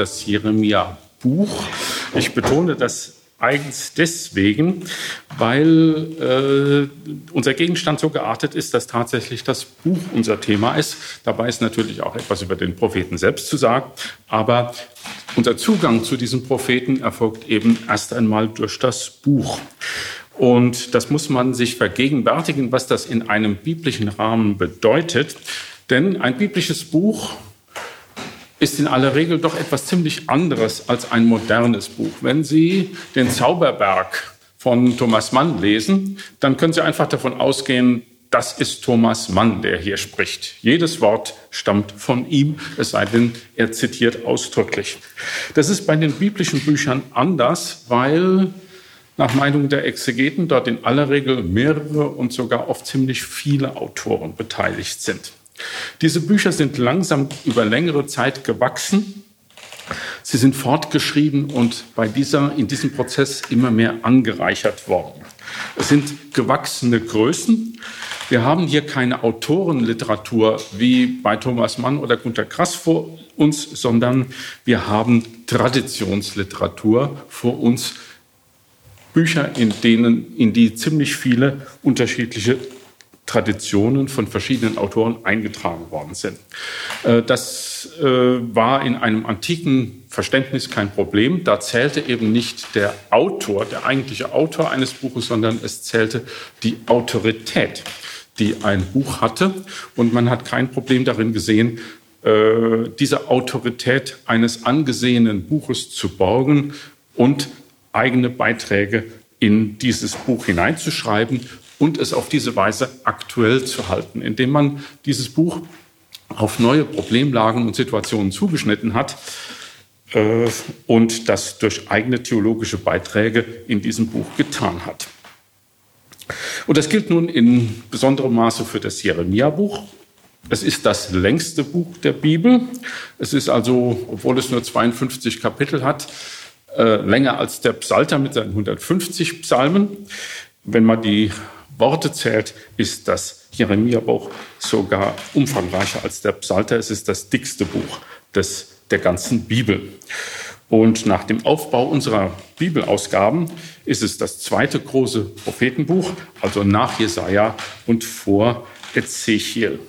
das Jeremia-Buch. Ich betone das eigens deswegen, weil äh, unser Gegenstand so geartet ist, dass tatsächlich das Buch unser Thema ist. Dabei ist natürlich auch etwas über den Propheten selbst zu sagen, aber unser Zugang zu diesem Propheten erfolgt eben erst einmal durch das Buch. Und das muss man sich vergegenwärtigen, was das in einem biblischen Rahmen bedeutet. Denn ein biblisches Buch ist in aller Regel doch etwas ziemlich anderes als ein modernes Buch. Wenn Sie den Zauberberg von Thomas Mann lesen, dann können Sie einfach davon ausgehen, das ist Thomas Mann, der hier spricht. Jedes Wort stammt von ihm, es sei denn, er zitiert ausdrücklich. Das ist bei den biblischen Büchern anders, weil nach Meinung der Exegeten dort in aller Regel mehrere und sogar oft ziemlich viele Autoren beteiligt sind. Diese Bücher sind langsam über längere Zeit gewachsen. Sie sind fortgeschrieben und bei dieser, in diesem Prozess immer mehr angereichert worden. Es sind gewachsene Größen. Wir haben hier keine Autorenliteratur wie bei Thomas Mann oder Günter Grass vor uns, sondern wir haben Traditionsliteratur vor uns. Bücher, in denen, in die ziemlich viele unterschiedliche Traditionen von verschiedenen Autoren eingetragen worden sind. Äh, das äh, war in einem antiken Verständnis kein Problem. Da zählte eben nicht der Autor, der eigentliche Autor eines Buches, sondern es zählte die Autorität, die ein Buch hatte. Und man hat kein Problem darin gesehen, äh, diese Autorität eines angesehenen Buches zu borgen und eigene Beiträge in dieses Buch hineinzuschreiben und es auf diese Weise aktuell zu halten, indem man dieses Buch auf neue Problemlagen und Situationen zugeschnitten hat äh, und das durch eigene theologische Beiträge in diesem Buch getan hat. Und das gilt nun in besonderem Maße für das Jeremia-Buch. Es ist das längste Buch der Bibel. Es ist also, obwohl es nur 52 Kapitel hat, äh, länger als der Psalter mit seinen 150 Psalmen. Wenn man die Worte zählt, ist das Jeremia-Buch sogar umfangreicher als der Psalter. Es ist das dickste Buch des, der ganzen Bibel. Und nach dem Aufbau unserer Bibelausgaben ist es das zweite große Prophetenbuch, also nach Jesaja und vor Ezechiel.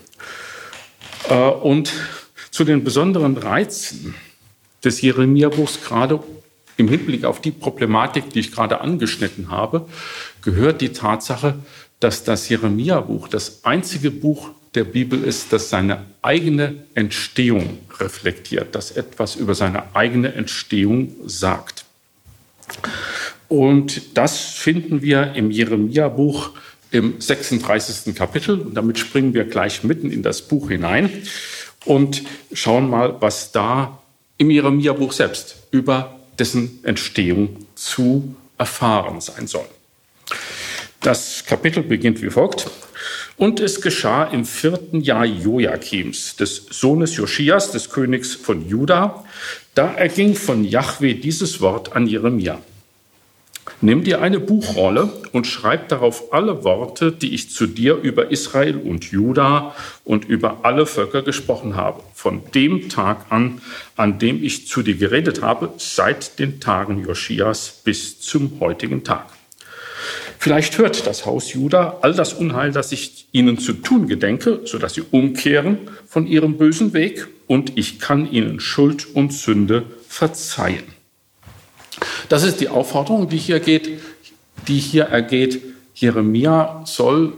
Äh, und zu den besonderen Reizen des Jeremia-Buchs, gerade im Hinblick auf die Problematik, die ich gerade angeschnitten habe, gehört die Tatsache, dass das Jeremia-Buch das einzige Buch der Bibel ist, das seine eigene Entstehung reflektiert, das etwas über seine eigene Entstehung sagt. Und das finden wir im Jeremia-Buch im 36. Kapitel. Und damit springen wir gleich mitten in das Buch hinein und schauen mal, was da im Jeremia-Buch selbst über dessen Entstehung zu erfahren sein soll. Das Kapitel beginnt wie folgt. Und es geschah im vierten Jahr Joachims, des Sohnes Joschias, des Königs von Juda, da erging von Jahwe dieses Wort an Jeremia. Nimm dir eine Buchrolle und schreib darauf alle Worte, die ich zu dir über Israel und Juda und über alle Völker gesprochen habe, von dem Tag an, an dem ich zu dir geredet habe, seit den Tagen Joschias bis zum heutigen Tag. Vielleicht hört das Haus Juda all das Unheil, das ich ihnen zu tun gedenke, so dass sie umkehren von ihrem bösen Weg und ich kann ihnen Schuld und Sünde verzeihen. Das ist die Aufforderung, die hier geht, die hier ergeht. Jeremia soll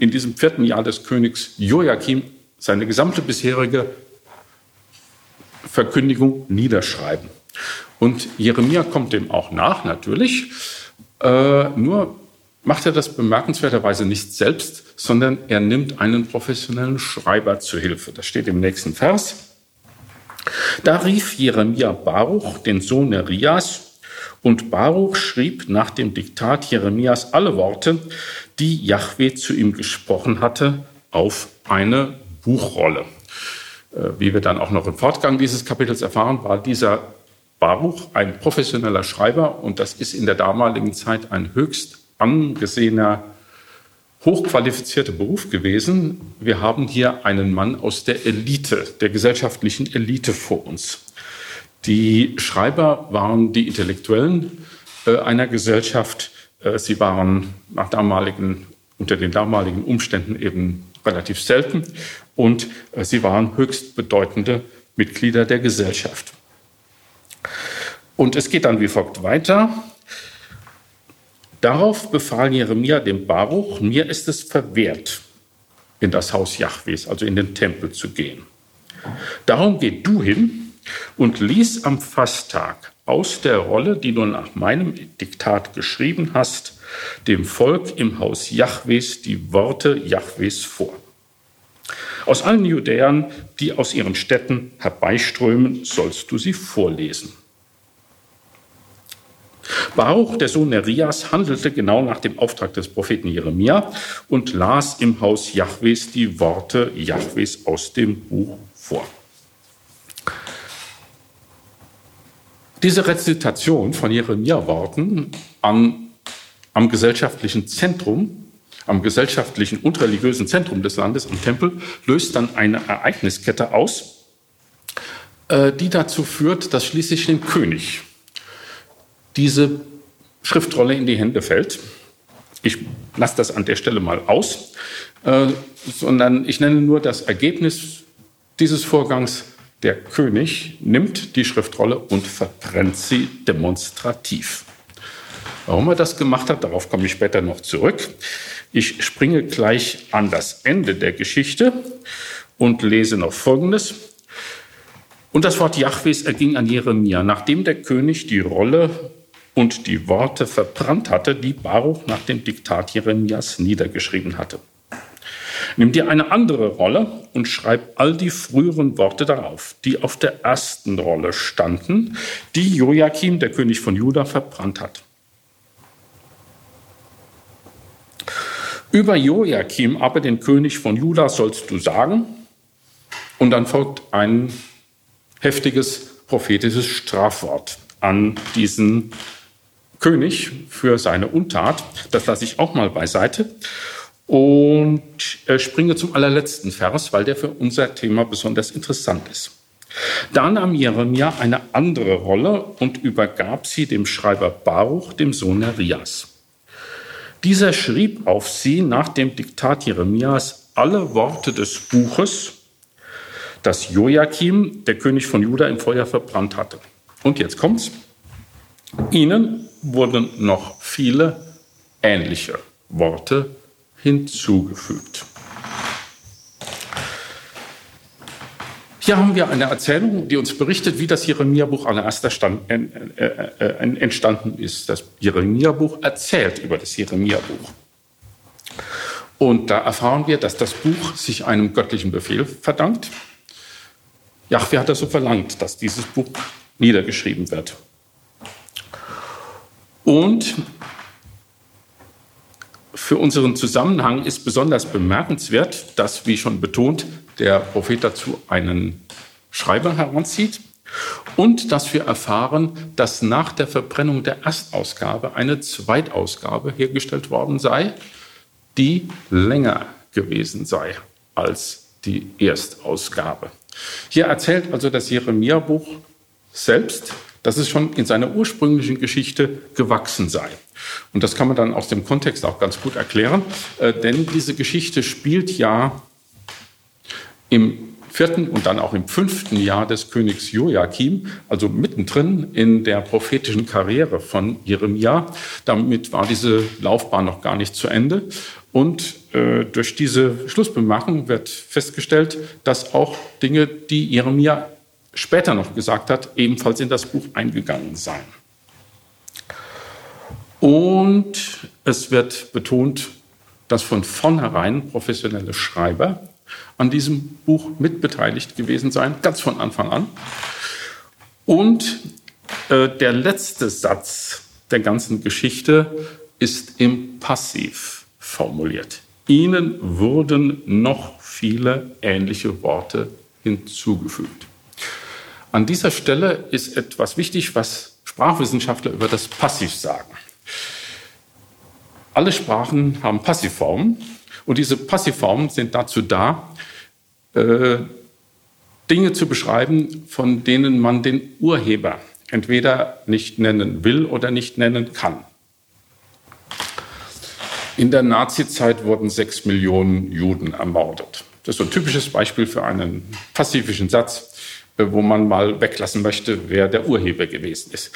in diesem vierten Jahr des Königs Joachim seine gesamte bisherige Verkündigung niederschreiben. Und Jeremia kommt dem auch nach, natürlich. Äh, nur macht er das bemerkenswerterweise nicht selbst, sondern er nimmt einen professionellen Schreiber zu Hilfe. Das steht im nächsten Vers. Da rief Jeremia Baruch, den Sohn Nerias, und Baruch schrieb nach dem Diktat Jeremias alle Worte, die Jahwe zu ihm gesprochen hatte, auf eine Buchrolle. Äh, wie wir dann auch noch im Fortgang dieses Kapitels erfahren, war dieser Baruch ein professioneller Schreiber und das ist in der damaligen Zeit ein höchst angesehener, hochqualifizierter Beruf gewesen. Wir haben hier einen Mann aus der Elite, der gesellschaftlichen Elite vor uns. Die Schreiber waren die Intellektuellen äh, einer Gesellschaft. Äh, sie waren nach damaligen, unter den damaligen Umständen eben relativ selten und äh, sie waren höchst bedeutende Mitglieder der Gesellschaft. Und es geht dann wie folgt weiter. Darauf befahl Jeremia dem Baruch, mir ist es verwehrt, in das Haus Jahwes, also in den Tempel zu gehen. Darum geh du hin und lies am Fasttag aus der Rolle, die du nach meinem Diktat geschrieben hast, dem Volk im Haus Jahwes die Worte Jahwes vor. Aus allen Judäern, die aus ihren Städten herbeiströmen, sollst du sie vorlesen. Baruch, der Sohn Nerias, handelte genau nach dem Auftrag des Propheten Jeremia und las im Haus Jahwes die Worte Jahwes aus dem Buch vor. Diese Rezitation von Jeremia-Worten am, am gesellschaftlichen Zentrum, am gesellschaftlichen und religiösen Zentrum des Landes, am Tempel, löst dann eine Ereigniskette aus, äh, die dazu führt, dass schließlich dem König diese Schriftrolle in die Hände fällt. Ich lasse das an der Stelle mal aus, äh, sondern ich nenne nur das Ergebnis dieses Vorgangs. Der König nimmt die Schriftrolle und verbrennt sie demonstrativ. Warum er das gemacht hat, darauf komme ich später noch zurück. Ich springe gleich an das Ende der Geschichte und lese noch Folgendes. Und das Wort Jahwes erging an Jeremia, nachdem der König die Rolle und die Worte verbrannt hatte, die Baruch nach dem Diktat Jeremias niedergeschrieben hatte. Nimm dir eine andere Rolle und schreib all die früheren Worte darauf, die auf der ersten Rolle standen, die Joachim, der König von Juda, verbrannt hat. Über Joachim, aber den König von Juda, sollst du sagen, und dann folgt ein heftiges prophetisches Strafwort an diesen König für seine Untat. Das lasse ich auch mal beiseite. Und äh, springe zum allerletzten Vers, weil der für unser Thema besonders interessant ist. Da nahm Jeremia eine andere Rolle und übergab sie dem Schreiber Baruch, dem Sohn Nerias. Dieser schrieb auf sie nach dem Diktat Jeremias alle Worte des Buches, das Joachim, der König von Juda, im Feuer verbrannt hatte. Und jetzt kommt's. Ihnen wurden noch viele ähnliche Worte hinzugefügt. Hier haben wir eine Erzählung, die uns berichtet, wie das Jeremia-Buch an erster Stand, äh, äh, äh, entstanden ist. Das Jeremia-Buch erzählt über das Jeremia-Buch. Und da erfahren wir, dass das Buch sich einem göttlichen Befehl verdankt. Jahwe hat das so verlangt, dass dieses Buch niedergeschrieben wird. Und für unseren Zusammenhang ist besonders bemerkenswert, dass, wie schon betont, der Prophet dazu einen Schreiber heranzieht und dass wir erfahren, dass nach der Verbrennung der Erstausgabe eine Zweitausgabe hergestellt worden sei, die länger gewesen sei als die Erstausgabe. Hier erzählt also das Jeremia-Buch selbst dass es schon in seiner ursprünglichen Geschichte gewachsen sei. Und das kann man dann aus dem Kontext auch ganz gut erklären, äh, denn diese Geschichte spielt ja im vierten und dann auch im fünften Jahr des Königs Joachim, also mittendrin in der prophetischen Karriere von Jeremia. Damit war diese Laufbahn noch gar nicht zu Ende. Und äh, durch diese Schlussbemerkung wird festgestellt, dass auch Dinge, die Jeremia später noch gesagt hat, ebenfalls in das Buch eingegangen sein. Und es wird betont, dass von vornherein professionelle Schreiber an diesem Buch mitbeteiligt gewesen seien, ganz von Anfang an. Und äh, der letzte Satz der ganzen Geschichte ist im Passiv formuliert. Ihnen wurden noch viele ähnliche Worte hinzugefügt. An dieser Stelle ist etwas wichtig, was Sprachwissenschaftler über das Passiv sagen. Alle Sprachen haben Passivformen und diese Passivformen sind dazu da, äh, Dinge zu beschreiben, von denen man den Urheber entweder nicht nennen will oder nicht nennen kann. In der Nazizeit wurden sechs Millionen Juden ermordet. Das ist ein typisches Beispiel für einen pazifischen Satz, wo man mal weglassen möchte, wer der Urheber gewesen ist.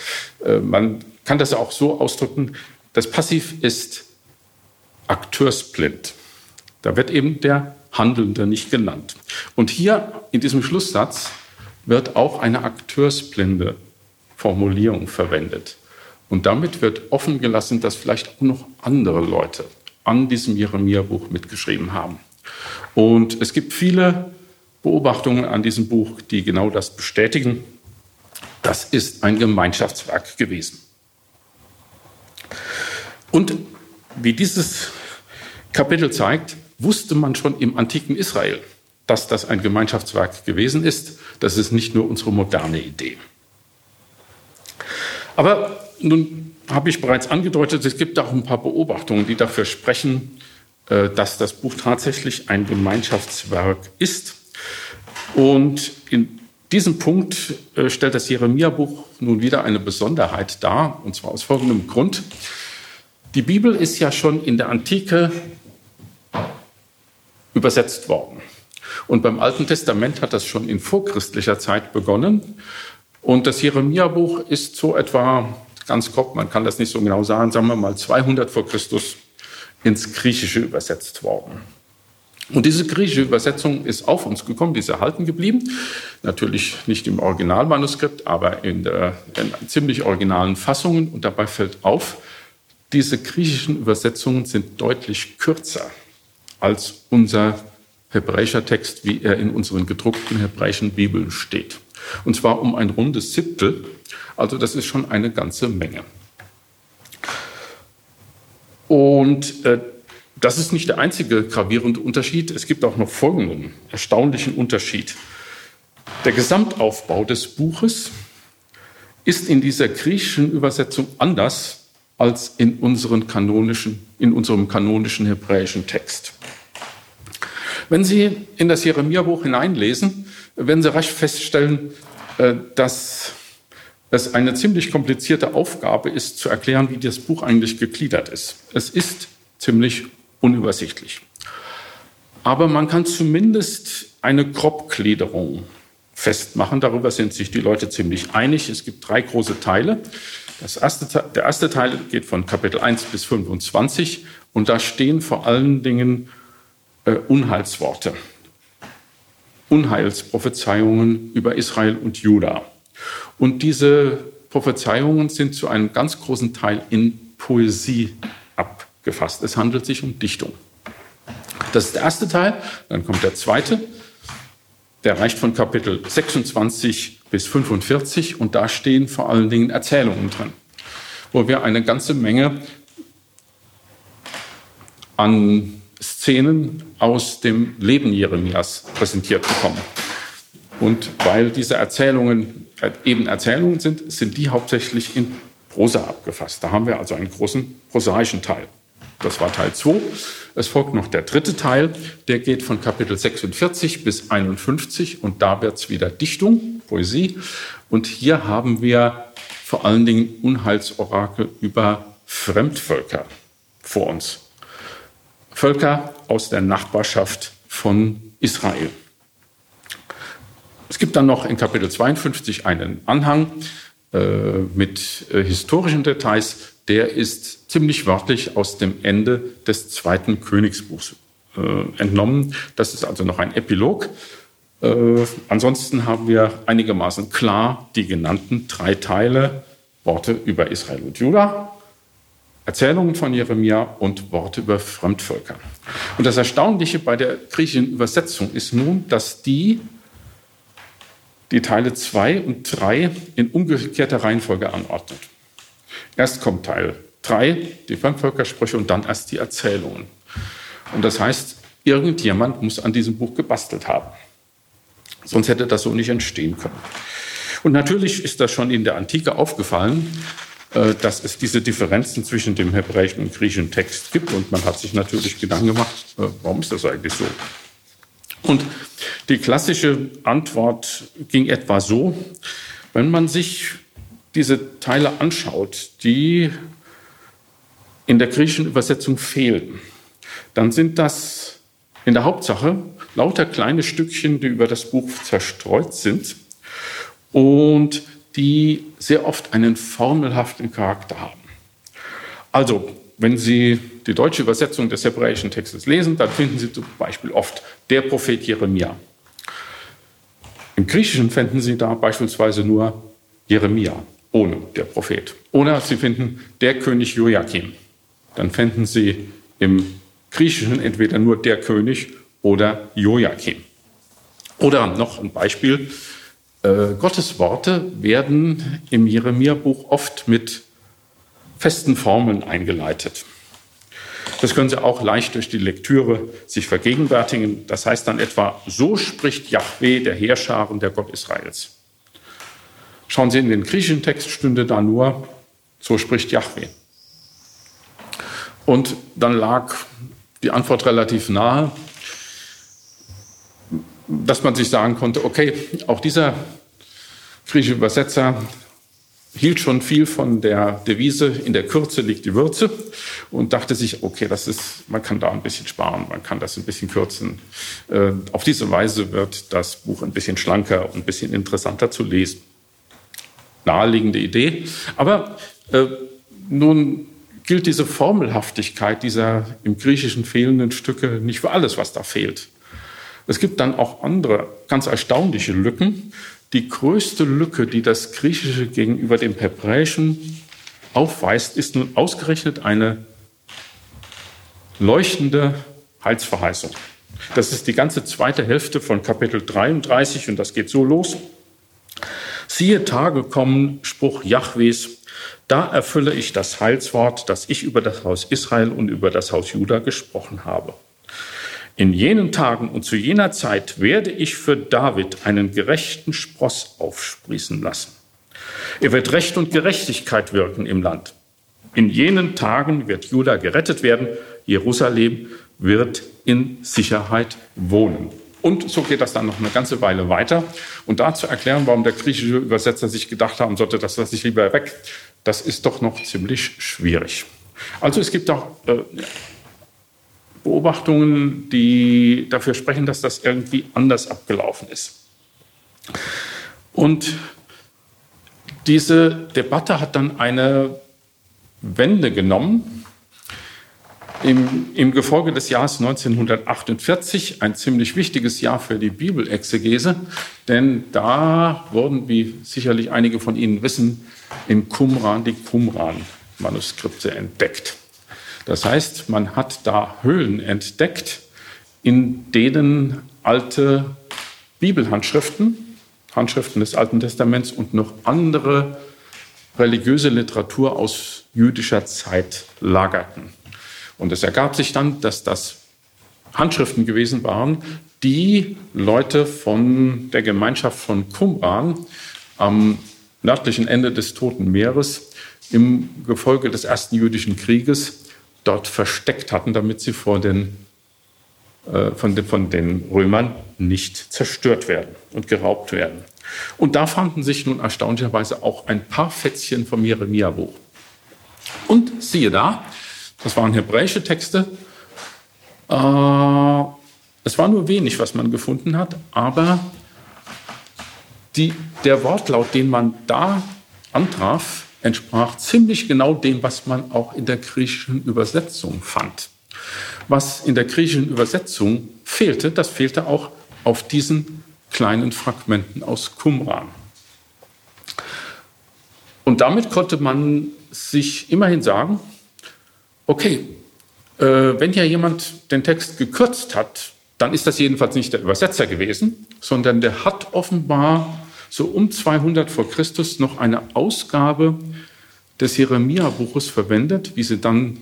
Äh, man kann das auch so ausdrücken, das Passiv ist akteursblind. Da wird eben der Handelnde nicht genannt. Und hier in diesem Schlusssatz wird auch eine akteursblinde Formulierung verwendet. Und damit wird offen gelassen, dass vielleicht auch noch andere Leute an diesem Jeremia-Buch mitgeschrieben haben. Und es gibt viele Beobachtungen an diesem Buch, die genau das bestätigen. Das ist ein Gemeinschaftswerk gewesen. Und wie dieses Kapitel zeigt, wusste man schon im antiken Israel, dass das ein Gemeinschaftswerk gewesen ist. Das ist nicht nur unsere moderne Idee. Aber nun habe ich bereits angedeutet, es gibt auch ein paar Beobachtungen, die dafür sprechen, äh, dass das Buch tatsächlich ein Gemeinschaftswerk ist. Und in diesem Punkt äh, stellt das Jeremia-Buch nun wieder eine Besonderheit dar, und zwar aus folgendem Grund. Die Bibel ist ja schon in der Antike übersetzt worden. Und beim Alten Testament hat das schon in vorchristlicher Zeit begonnen. Und das Jeremia-Buch ist so etwa, ganz grob, man kann das nicht so genau sagen, sagen wir mal 200 vor Christus ins Griechische übersetzt worden. Und diese griechische Übersetzung ist auf uns gekommen, die ist erhalten geblieben. Natürlich nicht im Originalmanuskript, aber in, der, in ziemlich originalen Fassungen. Und dabei fällt auf, diese griechischen Übersetzungen sind deutlich kürzer als unser hebräischer Text, wie er in unseren gedruckten hebräischen Bibeln steht. Und zwar um ein rundes Siebtel. Also das ist schon eine ganze Menge. Und äh, das ist nicht der einzige gravierende Unterschied. Es gibt auch noch folgenden erstaunlichen Unterschied. Der Gesamtaufbau des Buches ist in dieser griechischen Übersetzung anders als in, unseren kanonischen, in unserem kanonischen hebräischen Text. Wenn Sie in das Jeremia-Buch hineinlesen, werden Sie rasch feststellen, äh, dass es eine ziemlich komplizierte Aufgabe ist, zu erklären, wie das Buch eigentlich gegliedert ist. Es ist ziemlich unübersichtlich. Aber man kann zumindest eine Grobgliederung festmachen. Darüber sind sich die Leute ziemlich einig. Es gibt drei große Teile. Erste, der erste Teil geht von Kapitel 1 bis 25 und da stehen vor allen Dingen äh, Unheilsworte, Unheilsprophezeiungen über Israel und Juda. Und diese Prophezeiungen sind zu einem ganz großen Teil in Poesie abgefasst. Es handelt sich um Dichtung. Das ist der erste Teil. Dann kommt der zweite. Der reicht von Kapitel 26 bis 45 und da stehen vor allen Dingen Erzählungen drin, wo wir eine ganze Menge an Szenen aus dem Leben Jeremias präsentiert bekommen. Und weil diese Erzählungen äh, eben Erzählungen sind, sind die hauptsächlich in Prosa abgefasst. Da haben wir also einen großen prosaischen Teil. Das war Teil 2. Es folgt noch der dritte Teil, der geht von Kapitel 46 bis 51 und da wird es wieder Dichtung, Poesie. Und hier haben wir vor allen Dingen Unheilsorakel über Fremdvölker vor uns. Völker aus der Nachbarschaft von Israel. Es gibt dann noch in Kapitel 52 einen Anhang äh, mit äh, historischen Details. Der ist ziemlich wörtlich aus dem Ende des zweiten Königsbuchs äh, entnommen. Das ist also noch ein Epilog. Äh, ansonsten haben wir einigermaßen klar die genannten drei Teile, Worte über Israel und Juda, Erzählungen von Jeremia und Worte über Fremdvölker. Und das Erstaunliche bei der griechischen Übersetzung ist nun, dass die die Teile 2 und 3 in umgekehrter Reihenfolge anordnet. Erst kommt Teil 3, die Fremdvölkersprüche, und dann erst die Erzählungen. Und das heißt, irgendjemand muss an diesem Buch gebastelt haben. Sonst hätte das so nicht entstehen können. Und natürlich ist das schon in der Antike aufgefallen, äh, dass es diese Differenzen zwischen dem hebräischen und griechischen Text gibt. Und man hat sich natürlich Gedanken gemacht, äh, warum ist das eigentlich so? Und die klassische Antwort ging etwa so, wenn man sich diese Teile anschaut, die in der griechischen Übersetzung fehlen, dann sind das in der Hauptsache lauter kleine Stückchen, die über das Buch zerstreut sind und die sehr oft einen formelhaften Charakter haben. Also, wenn Sie die deutsche Übersetzung des hebräischen Textes lesen, dann finden Sie zum Beispiel oft der Prophet Jeremia. Im Griechischen finden Sie da beispielsweise nur Jeremia ohne der Prophet. Oder Sie finden der König Joachim. Dann finden Sie im Griechischen entweder nur der König oder Joachim. Oder noch ein Beispiel. Äh, Gottes Worte werden im Jeremia-Buch oft mit festen Formeln eingeleitet. Das können Sie auch leicht durch die Lektüre sich vergegenwärtigen. Das heißt dann etwa, so spricht Yahweh, der Heerscharen, der Gott Israels. Schauen Sie in den griechischen Text, stünde da nur, so spricht Yahweh. Und dann lag die Antwort relativ nahe, dass man sich sagen konnte, okay, auch dieser griechische Übersetzer hielt schon viel von der Devise, in der Kürze liegt die Würze und dachte sich, okay, das ist, man kann da ein bisschen sparen, man kann das ein bisschen kürzen. Äh, auf diese Weise wird das Buch ein bisschen schlanker und ein bisschen interessanter zu lesen. Naheliegende Idee. Aber äh, nun gilt diese Formelhaftigkeit dieser im Griechischen fehlenden Stücke nicht für alles, was da fehlt. Es gibt dann auch andere ganz erstaunliche Lücken, die größte Lücke, die das Griechische gegenüber dem Hebräischen aufweist, ist nun ausgerechnet eine leuchtende Heilsverheißung. Das ist die ganze zweite Hälfte von Kapitel 33 und das geht so los. Siehe Tage kommen, Spruch Jahwes, da erfülle ich das Heilswort, das ich über das Haus Israel und über das Haus Juda gesprochen habe. In jenen Tagen und zu jener Zeit werde ich für David einen gerechten Spross aufsprießen lassen. Er wird Recht und Gerechtigkeit wirken im Land. In jenen Tagen wird Juda gerettet werden, Jerusalem wird in Sicherheit wohnen. Und so geht das dann noch eine ganze Weile weiter. Und da zu erklären, warum der griechische Übersetzer sich gedacht haben sollte, das lasse ich lieber weg, das ist doch noch ziemlich schwierig. Also es gibt auch äh, Beobachtungen, die dafür sprechen, dass das irgendwie anders abgelaufen ist. Und diese Debatte hat dann eine Wende genommen. Im, Im Gefolge des Jahres 1948, ein ziemlich wichtiges Jahr für die Bibelexegese, denn da wurden, wie sicherlich einige von Ihnen wissen, in Qumran die Qumran-Manuskripte entdeckt. Das heißt, man hat da Höhlen entdeckt, in denen alte Bibelhandschriften, Handschriften des Alten Testaments und noch andere religiöse Literatur aus jüdischer Zeit lagerten. Und es ergab sich dann, dass das Handschriften gewesen waren, die Leute von der Gemeinschaft von Qumran am nördlichen Ende des Toten Meeres im Gefolge des ersten jüdischen Krieges dort versteckt hatten, damit sie vor den, äh, von, den, von den Römern nicht zerstört werden und geraubt werden. Und da fanden sich nun erstaunlicherweise auch ein paar Fätzchen vom Jeremia-Buch. Und siehe da, das waren hebräische Texte. Äh, es war nur wenig, was man gefunden hat, aber die, der Wortlaut, den man da antraf, entsprach ziemlich genau dem, was man auch in der griechischen Übersetzung fand. Was in der griechischen Übersetzung fehlte, das fehlte auch auf diesen kleinen Fragmenten aus Qumran. Und damit konnte man sich immerhin sagen, okay, äh, wenn ja jemand den Text gekürzt hat, dann ist das jedenfalls nicht der Übersetzer gewesen, sondern der hat offenbar so um 200 vor Christus noch eine Ausgabe des Jeremia-Buches verwendet, wie sie dann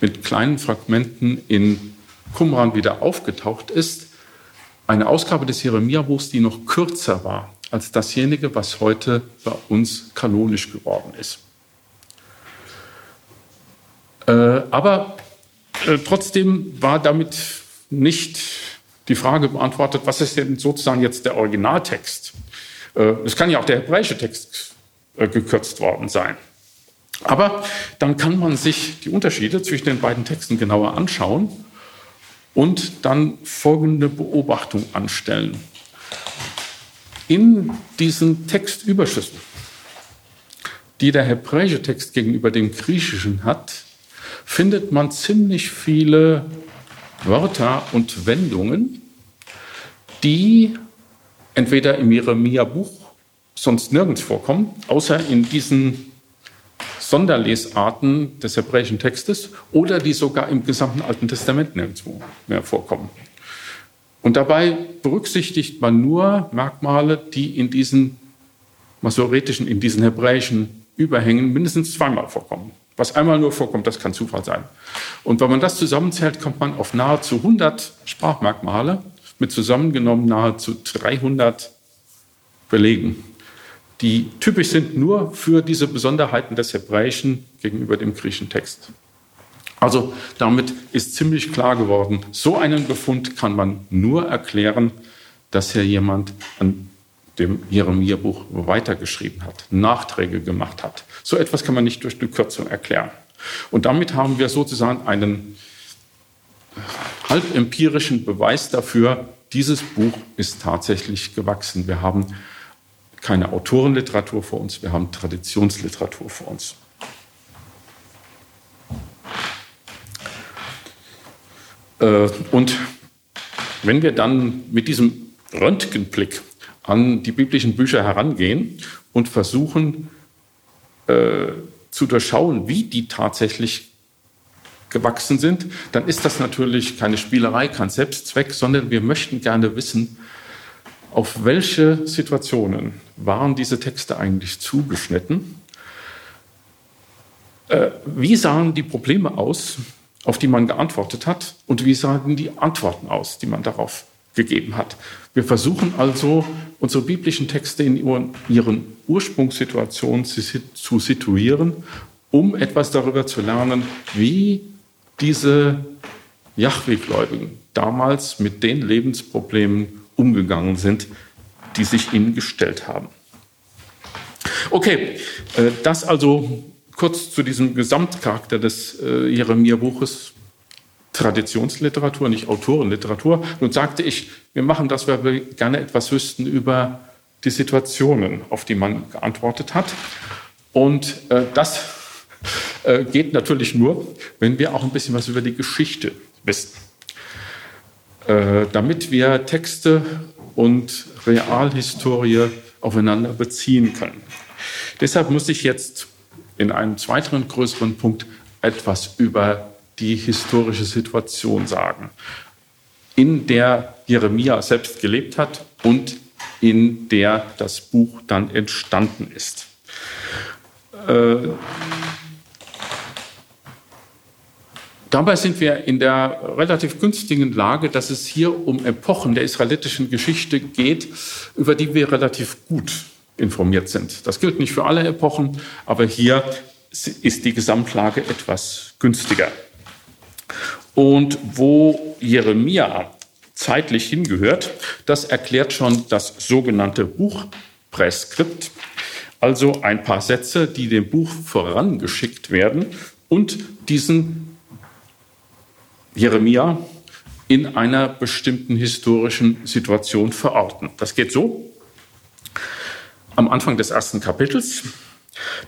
mit kleinen Fragmenten in Qumran wieder aufgetaucht ist. Eine Ausgabe des Jeremia-Buchs, die noch kürzer war als dasjenige, was heute bei uns kanonisch geworden ist. Äh, aber äh, trotzdem war damit nicht die Frage beantwortet, was ist denn sozusagen jetzt der Originaltext? Äh, es kann ja auch der hebräische Text gekürzt worden sein. Aber dann kann man sich die Unterschiede zwischen den beiden Texten genauer anschauen und dann folgende Beobachtung anstellen. In diesen Textüberschüssen, die der hebräische Text gegenüber dem griechischen hat, findet man ziemlich viele Wörter und Wendungen, die entweder im Jeremia-Buch sonst nirgends vorkommen, außer in diesen Sonderlesarten des hebräischen Textes oder die sogar im gesamten Alten Testament nirgendwo mehr vorkommen. Und dabei berücksichtigt man nur Merkmale, die in diesen masoretischen, in diesen hebräischen Überhängen mindestens zweimal vorkommen. Was einmal nur vorkommt, das kann Zufall sein. Und wenn man das zusammenzählt, kommt man auf nahezu 100 Sprachmerkmale mit zusammengenommen nahezu 300 Belegen die typisch sind nur für diese Besonderheiten des Hebräischen gegenüber dem griechischen Text. Also damit ist ziemlich klar geworden, so einen Befund kann man nur erklären, dass hier jemand an dem Jeremia-Buch weitergeschrieben hat, Nachträge gemacht hat. So etwas kann man nicht durch eine Kürzung erklären. Und damit haben wir sozusagen einen halb empirischen Beweis dafür, dieses Buch ist tatsächlich gewachsen. Wir haben keine Autorenliteratur vor uns, wir haben Traditionsliteratur vor uns. Äh, und wenn wir dann mit diesem Röntgenblick an die biblischen Bücher herangehen und versuchen äh, zu durchschauen, wie die tatsächlich gewachsen sind, dann ist das natürlich keine Spielerei, kein Selbstzweck, sondern wir möchten gerne wissen, auf welche Situationen waren diese Texte eigentlich zugeschnitten? Äh, wie sahen die Probleme aus, auf die man geantwortet hat? Und wie sahen die Antworten aus, die man darauf gegeben hat? Wir versuchen also, unsere biblischen Texte in ihren Ursprungssituationen zu situieren, um etwas darüber zu lernen, wie diese Yahweh-Gläubigen damals mit den Lebensproblemen umgegangen sind, die sich ihnen gestellt haben. Okay, äh, das also kurz zu diesem Gesamtcharakter des äh, Jeremia-Buches. Traditionsliteratur, nicht Autorenliteratur. Nun sagte ich, wir machen das, weil wir gerne etwas wüssten über die Situationen, auf die man geantwortet hat. Und äh, das äh, geht natürlich nur, wenn wir auch ein bisschen was über die Geschichte wissen. Äh, damit wir Texte und Realhistorie aufeinander beziehen können. Deshalb muss ich jetzt in einem zweiten größeren Punkt etwas über die historische Situation sagen, in der Jeremia selbst gelebt hat und in der das Buch dann entstanden ist. Äh, Dabei sind wir in der relativ günstigen Lage, dass es hier um Epochen der israelitischen Geschichte geht, über die wir relativ gut informiert sind. Das gilt nicht für alle Epochen, aber hier ist die Gesamtlage etwas günstiger. Und wo Jeremia zeitlich hingehört, das erklärt schon das sogenannte Buchpräskript, also ein paar Sätze, die dem Buch vorangeschickt werden und diesen Jeremia in einer bestimmten historischen Situation verorten. Das geht so. Am Anfang des ersten Kapitels.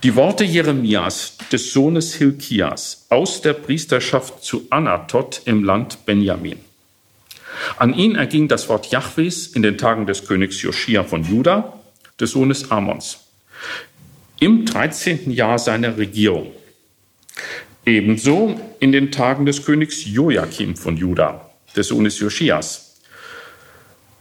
Die Worte Jeremias, des Sohnes Hilkias, aus der Priesterschaft zu Anatot im Land Benjamin. An ihn erging das Wort Jahwes in den Tagen des Königs Joschia von Juda, des Sohnes Amons, im 13. Jahr seiner Regierung. Ebenso in den Tagen des Königs Joachim von Juda, des Sohnes Joschias.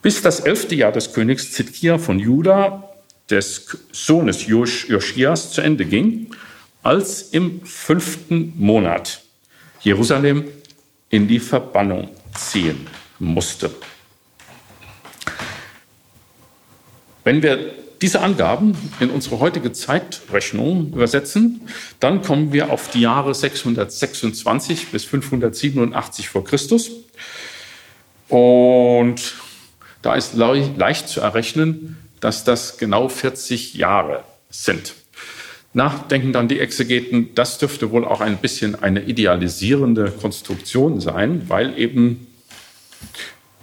Bis das elfte Jahr des Königs Zidkia von Juda, des Sohnes Joschias, zu Ende ging, als im fünften Monat Jerusalem in die Verbannung ziehen musste. Wenn wir diese Angaben in unsere heutige Zeitrechnung übersetzen, dann kommen wir auf die Jahre 626 bis 587 vor Christus. Und da ist leicht zu errechnen, dass das genau 40 Jahre sind. Nachdenken dann die Exegeten, das dürfte wohl auch ein bisschen eine idealisierende Konstruktion sein, weil eben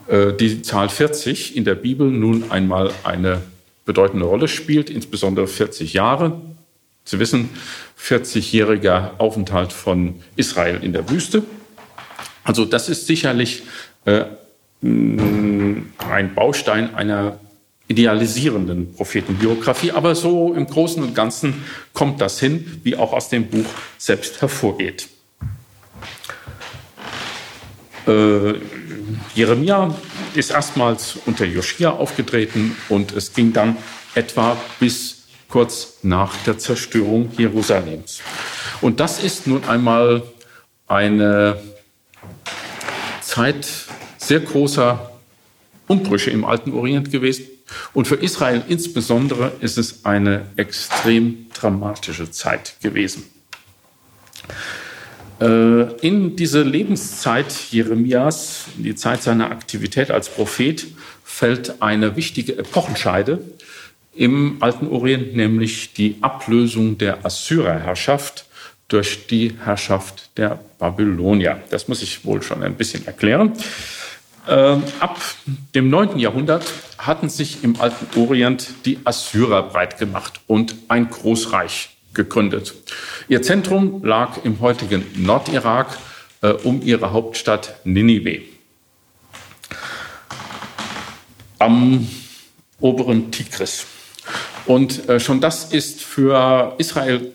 äh, die Zahl 40 in der Bibel nun einmal eine bedeutende Rolle spielt, insbesondere 40 Jahre. Sie wissen, 40-jähriger Aufenthalt von Israel in der Wüste. Also das ist sicherlich äh, ein Baustein einer idealisierenden Prophetenbiografie, aber so im Großen und Ganzen kommt das hin, wie auch aus dem Buch selbst hervorgeht. Äh, Jeremia ist erstmals unter Joschia aufgetreten und es ging dann etwa bis kurz nach der Zerstörung Jerusalems. Und das ist nun einmal eine Zeit sehr großer Umbrüche im Alten Orient gewesen. Und für Israel insbesondere ist es eine extrem dramatische Zeit gewesen. Äh, in diese Lebenszeit Jeremias, in die Zeit seiner Aktivität als Prophet, fällt eine wichtige Epochenscheide im Alten Orient, nämlich die Ablösung der Assyrerherrschaft durch die Herrschaft der Babylonier. Das muss ich wohl schon ein bisschen erklären. Ähm, ab dem 9. Jahrhundert hatten sich im Alten Orient die Assyrer breit gemacht und ein Großreich gegründet. Ihr Zentrum lag im heutigen Nordirak äh, um ihre Hauptstadt Ninive. Am oberen Tigris. Und äh, schon das ist für Israel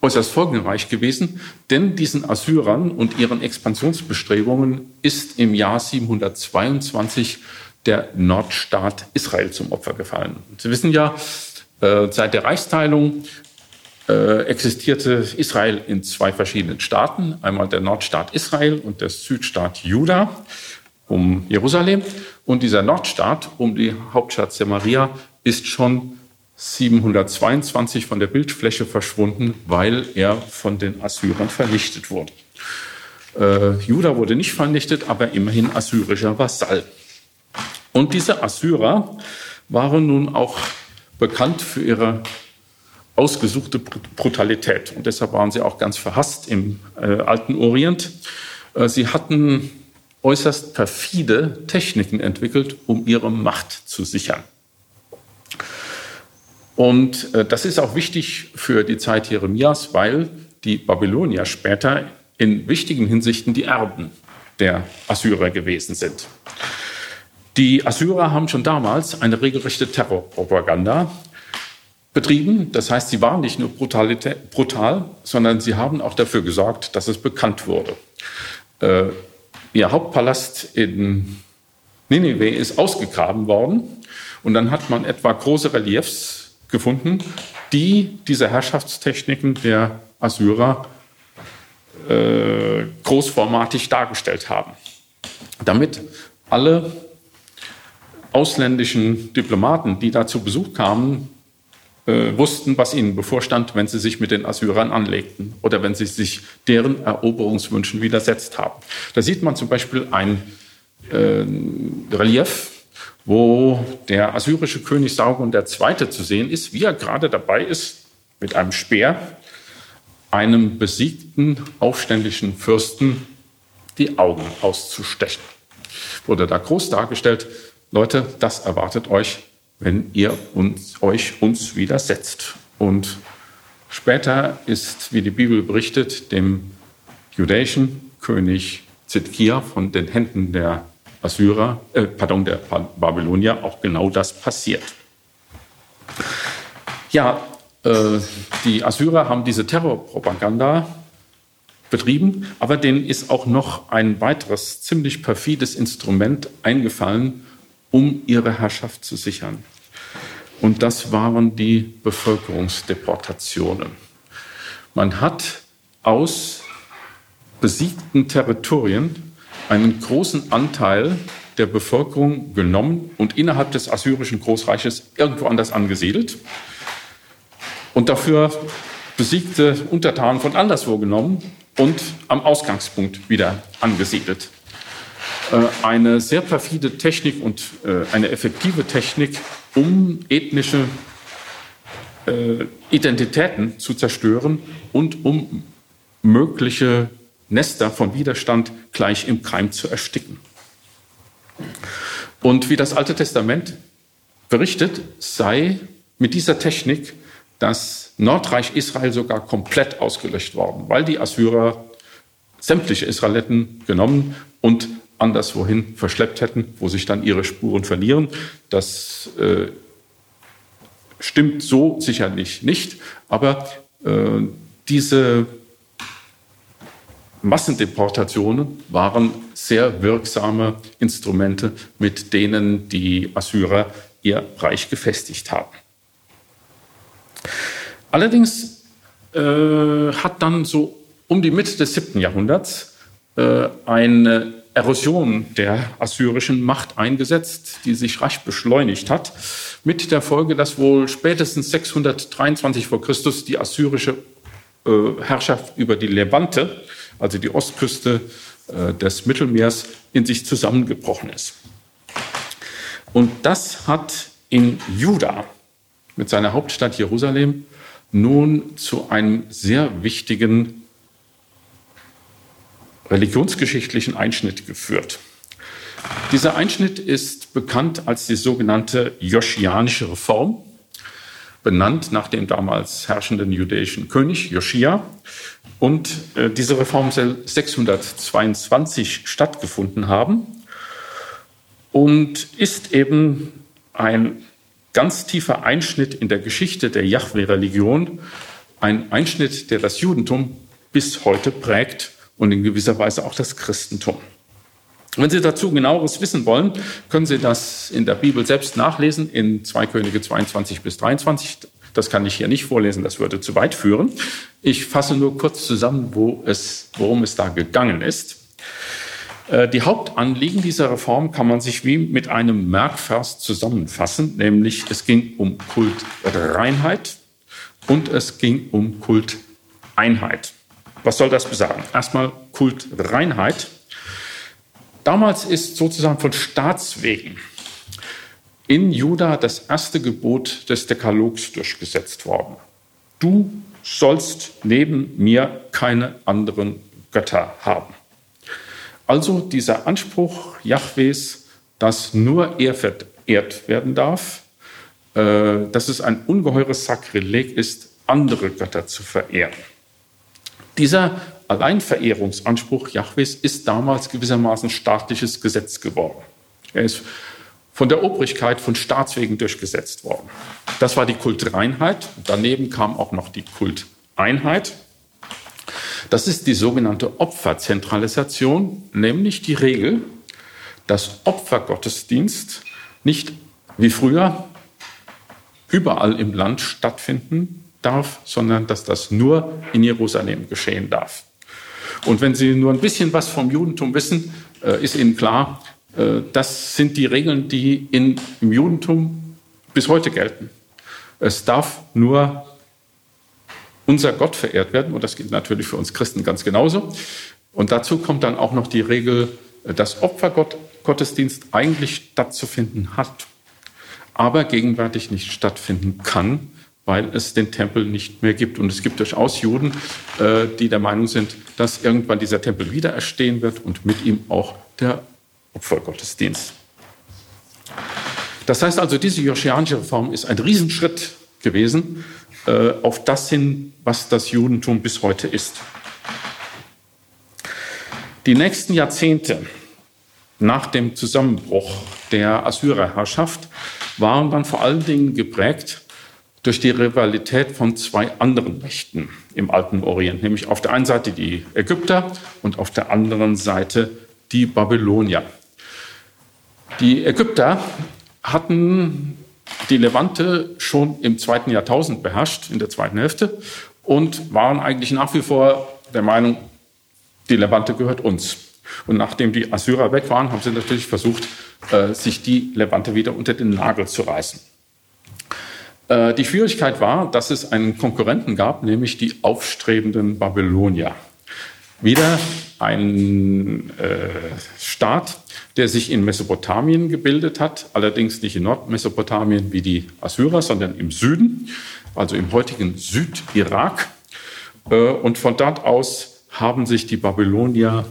äußerst folgenreich gewesen, denn diesen Assyrern und ihren Expansionsbestrebungen ist im Jahr 722 der Nordstaat Israel zum Opfer gefallen. Sie wissen ja, äh, seit der Reichsteilung äh, existierte Israel in zwei verschiedenen Staaten, einmal der Nordstaat Israel und der Südstaat Juda um Jerusalem. Und dieser Nordstaat um die Hauptstadt Samaria ist schon 722 von der Bildfläche verschwunden, weil er von den Assyrern vernichtet wurde. Äh, Juda wurde nicht vernichtet, aber immerhin assyrischer Vasall. Und diese Assyrer waren nun auch bekannt für ihre ausgesuchte Brutalität. Und deshalb waren sie auch ganz verhasst im äh, alten Orient. Äh, sie hatten äußerst perfide Techniken entwickelt, um ihre Macht zu sichern. Und äh, das ist auch wichtig für die Zeit Jeremias, weil die Babylonier später in wichtigen Hinsichten die Erben der Assyrer gewesen sind. Die Assyrer haben schon damals eine regelrechte Terrorpropaganda betrieben. Das heißt, sie waren nicht nur brutal, sondern sie haben auch dafür gesorgt, dass es bekannt wurde. Äh, ihr Hauptpalast in Nineveh ist ausgegraben worden und dann hat man etwa große Reliefs gefunden, die diese Herrschaftstechniken der Assyrer äh, großformatig dargestellt haben. Damit alle ausländischen Diplomaten, die da zu Besuch kamen, äh, wussten, was ihnen bevorstand, wenn sie sich mit den Assyrern anlegten oder wenn sie sich deren Eroberungswünschen widersetzt haben. Da sieht man zum Beispiel ein äh, Relief wo der assyrische König Sargon II. zu sehen ist, wie er gerade dabei ist, mit einem Speer einem besiegten aufständischen Fürsten die Augen auszustechen. Wurde da groß dargestellt, Leute, das erwartet euch, wenn ihr uns, euch uns widersetzt. Und später ist, wie die Bibel berichtet, dem jüdischen König Zidkia von den Händen der Assyrer, äh, pardon, der Babylonier auch genau das passiert. Ja, äh, die Assyrer haben diese Terrorpropaganda betrieben, aber denen ist auch noch ein weiteres ziemlich perfides Instrument eingefallen, um ihre Herrschaft zu sichern. Und das waren die Bevölkerungsdeportationen. Man hat aus besiegten Territorien einen großen Anteil der Bevölkerung genommen und innerhalb des assyrischen Großreiches irgendwo anders angesiedelt und dafür besiegte Untertanen von anderswo genommen und am Ausgangspunkt wieder angesiedelt. äh, eine sehr perfide Technik und äh, eine effektive Technik, um ethnische äh, Identitäten zu zerstören und um mögliche Nester von Widerstand gleich im Keim zu ersticken. Und wie das Alte Testament berichtet, sei mit dieser Technik das Nordreich Israel sogar komplett ausgelöscht worden, weil die Assyrer sämtliche Israeliten genommen und anderswohin verschleppt hätten, wo sich dann ihre Spuren verlieren. Das äh, stimmt so sicherlich nicht, aber äh, diese Massendeportationen waren sehr wirksame Instrumente, mit denen die Assyrer ihr Reich gefestigt haben. Allerdings äh, hat dann so um die Mitte des 7. Jahrhunderts äh, eine Erosion der assyrischen Macht eingesetzt, die sich rasch beschleunigt hat, mit der Folge, dass wohl spätestens 623 vor Christus die assyrische äh, Herrschaft über die Levante, also die Ostküste äh, des Mittelmeers, in sich zusammengebrochen ist. Und das hat in Juda mit seiner Hauptstadt Jerusalem nun zu einem sehr wichtigen religionsgeschichtlichen Einschnitt geführt. Dieser Einschnitt ist bekannt als die sogenannte Joschianische Reform, benannt nach dem damals herrschenden jüdischen König Joschia. Und äh, diese Reform soll 622 stattgefunden haben und ist eben ein ganz tiefer Einschnitt in der Geschichte der Yahweh-Religion, ein Einschnitt, der das Judentum bis heute prägt und in gewisser Weise auch das Christentum. Wenn Sie dazu genaueres wissen wollen, können Sie das in der Bibel selbst nachlesen, in 2 Könige 22 bis 23. Das kann ich hier nicht vorlesen, das würde zu weit führen. Ich fasse nur kurz zusammen, wo es, worum es da gegangen ist. Äh, die Hauptanliegen dieser Reform kann man sich wie mit einem Merkvers zusammenfassen, nämlich es ging um Kultreinheit und es ging um Kulteinheit. Was soll das besagen? Erstmal Kultreinheit. Damals ist sozusagen von Staatswegen in Juda das erste Gebot des Dekalogs durchgesetzt worden. Du sollst neben mir keine anderen Götter haben. Also dieser Anspruch Jahwes, dass nur er verehrt werden darf, äh, dass es ein ungeheures Sakrileg ist, andere Götter zu verehren. Dieser Alleinverehrungsanspruch Jahwes ist damals gewissermaßen staatliches Gesetz geworden. Er ist von der Obrigkeit von Staatswegen durchgesetzt worden. Das war die Kultreinheit. Daneben kam auch noch die Kulteinheit. Das ist die sogenannte Opferzentralisation, nämlich die Regel, dass Opfergottesdienst nicht wie früher überall im Land stattfinden darf, sondern dass das nur in Jerusalem geschehen darf. Und wenn Sie nur ein bisschen was vom Judentum wissen, äh, ist Ihnen klar, äh, das sind die Regeln, die im Judentum bis heute gelten. Es darf nur unser Gott verehrt werden. Und das gilt natürlich für uns Christen ganz genauso. Und dazu kommt dann auch noch die Regel, dass Opfergottesdienst eigentlich stattzufinden hat, aber gegenwärtig nicht stattfinden kann, weil es den Tempel nicht mehr gibt. Und es gibt durchaus Juden, äh, die der Meinung sind, dass irgendwann dieser Tempel wieder erstehen wird und mit ihm auch der Opfergottesdienst. Das heißt also, diese joschianische Reform ist ein Riesenschritt gewesen äh, auf das hin, was das Judentum bis heute ist. Die nächsten Jahrzehnte nach dem Zusammenbruch der Assyrerherrschaft waren dann vor allen Dingen geprägt durch die Rivalität von zwei anderen Mächten im alten Orient, nämlich auf der einen Seite die Ägypter und auf der anderen Seite die Babylonier. Die Ägypter hatten die Levante schon im zweiten Jahrtausend beherrscht, in der zweiten Hälfte, und waren eigentlich nach wie vor der Meinung, die Levante gehört uns. Und nachdem die Assyrer weg waren, haben sie natürlich versucht, äh, sich die Levante wieder unter den Nagel zu reißen. Äh, die Schwierigkeit war, dass es einen Konkurrenten gab, nämlich die aufstrebenden Babylonier. Wieder ein äh, Staat, der sich in Mesopotamien gebildet hat, allerdings nicht in Nordmesopotamien wie die Assyrer, sondern im Süden, also im heutigen Südirak. Äh, und von dort aus haben sich die Babylonier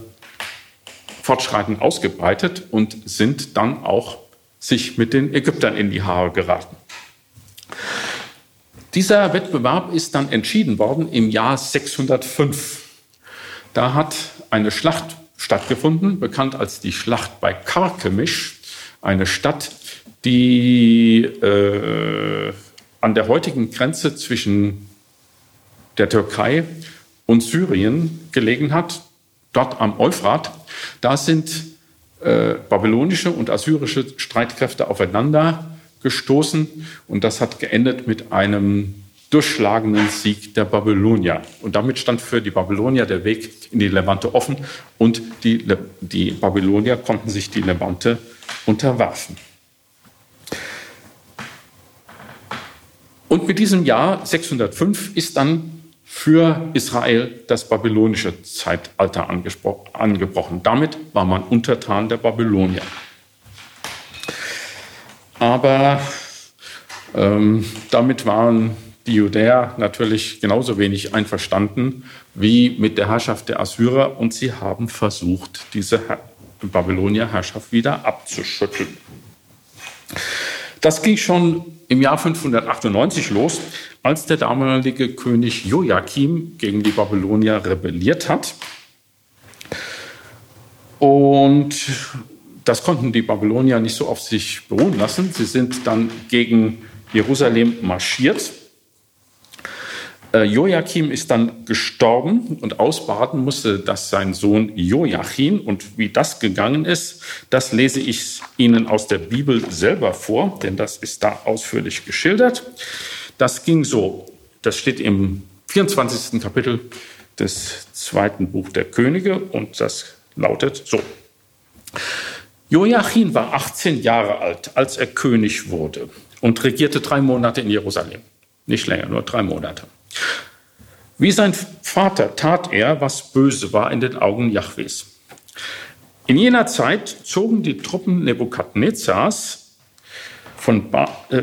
fortschreitend ausgebreitet und sind dann auch sich mit den Ägyptern in die Haare geraten. Dieser Wettbewerb ist dann entschieden worden im Jahr 605. Da hat eine Schlacht stattgefunden, bekannt als die Schlacht bei Karkemisch, eine Stadt, die äh, an der heutigen Grenze zwischen der Türkei und Syrien gelegen hat, dort am Euphrat. Da sind äh, babylonische und assyrische Streitkräfte aufeinander gestoßen und das hat geendet mit einem durchschlagenden Sieg der Babylonier. Und damit stand für die Babylonier der Weg in die Levante offen und die, die Babylonier konnten sich die Levante unterwerfen. Und mit diesem Jahr 605 ist dann für Israel das babylonische Zeitalter angebrochen. Damit war man untertan der Babylonier. Aber ähm, damit waren die Judäer natürlich genauso wenig einverstanden wie mit der Herrschaft der Assyrer und sie haben versucht, diese Babylonier-Herrschaft wieder abzuschütteln. Das ging schon im Jahr 598 los, als der damalige König Joachim gegen die Babylonier rebelliert hat. Und das konnten die Babylonier nicht so auf sich beruhen lassen. Sie sind dann gegen Jerusalem marschiert. Äh, Joachim ist dann gestorben und ausbaden musste das sein Sohn Joachim. Und wie das gegangen ist, das lese ich Ihnen aus der Bibel selber vor, denn das ist da ausführlich geschildert. Das ging so, das steht im 24. Kapitel des zweiten Buch der Könige und das lautet so. Joachim war 18 Jahre alt, als er König wurde und regierte drei Monate in Jerusalem. Nicht länger, nur drei Monate. Wie sein Vater tat er, was böse war in den Augen Jahwes. In jener Zeit zogen die Truppen Nebukadnezars äh,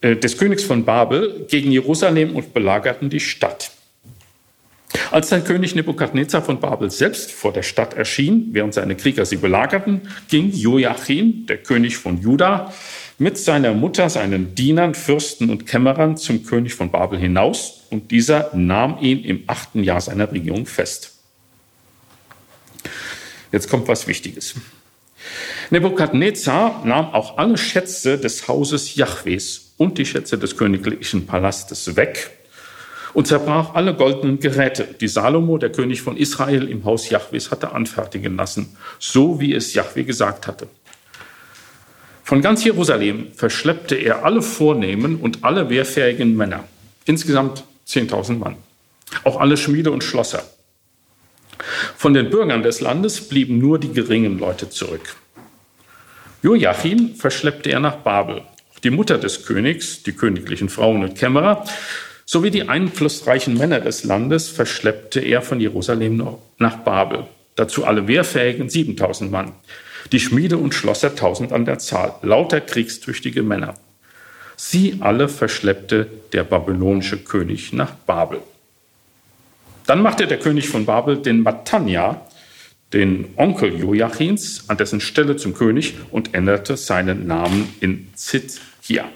äh des Königs von Babel gegen Jerusalem und belagerten die Stadt. Als der König Nebukadnezar von Babel selbst vor der Stadt erschien, während seine Krieger sie belagerten, ging Joachim, der König von Juda, mit seiner Mutter, seinen Dienern, Fürsten und Kämmerern zum König von Babel hinaus und dieser nahm ihn im achten Jahr seiner Regierung fest. Jetzt kommt was Wichtiges. Nebukadnezar nahm auch alle Schätze des Hauses Jahwes und die Schätze des königlichen Palastes weg und zerbrach alle goldenen Geräte, die Salomo, der König von Israel, im Haus Jahwes hatte anfertigen lassen, so wie es Jahwe gesagt hatte. Von ganz Jerusalem verschleppte er alle Vornehmen und alle wehrfähigen Männer, insgesamt 10.000 Mann, auch alle Schmiede und Schlosser. Von den Bürgern des Landes blieben nur die geringen Leute zurück. Joachim verschleppte er nach Babel. Die Mutter des Königs, die königlichen Frauen und Kämmerer sowie die einflussreichen Männer des Landes verschleppte er von Jerusalem nach Babel. Dazu alle wehrfähigen 7000 Mann, die Schmiede und Schlosser 1000 an der Zahl, lauter kriegstüchtige Männer. Sie alle verschleppte der babylonische König nach Babel. Dann machte der König von Babel den Matanja, den Onkel Joachims, an dessen Stelle zum König und änderte seinen Namen in Zidkia.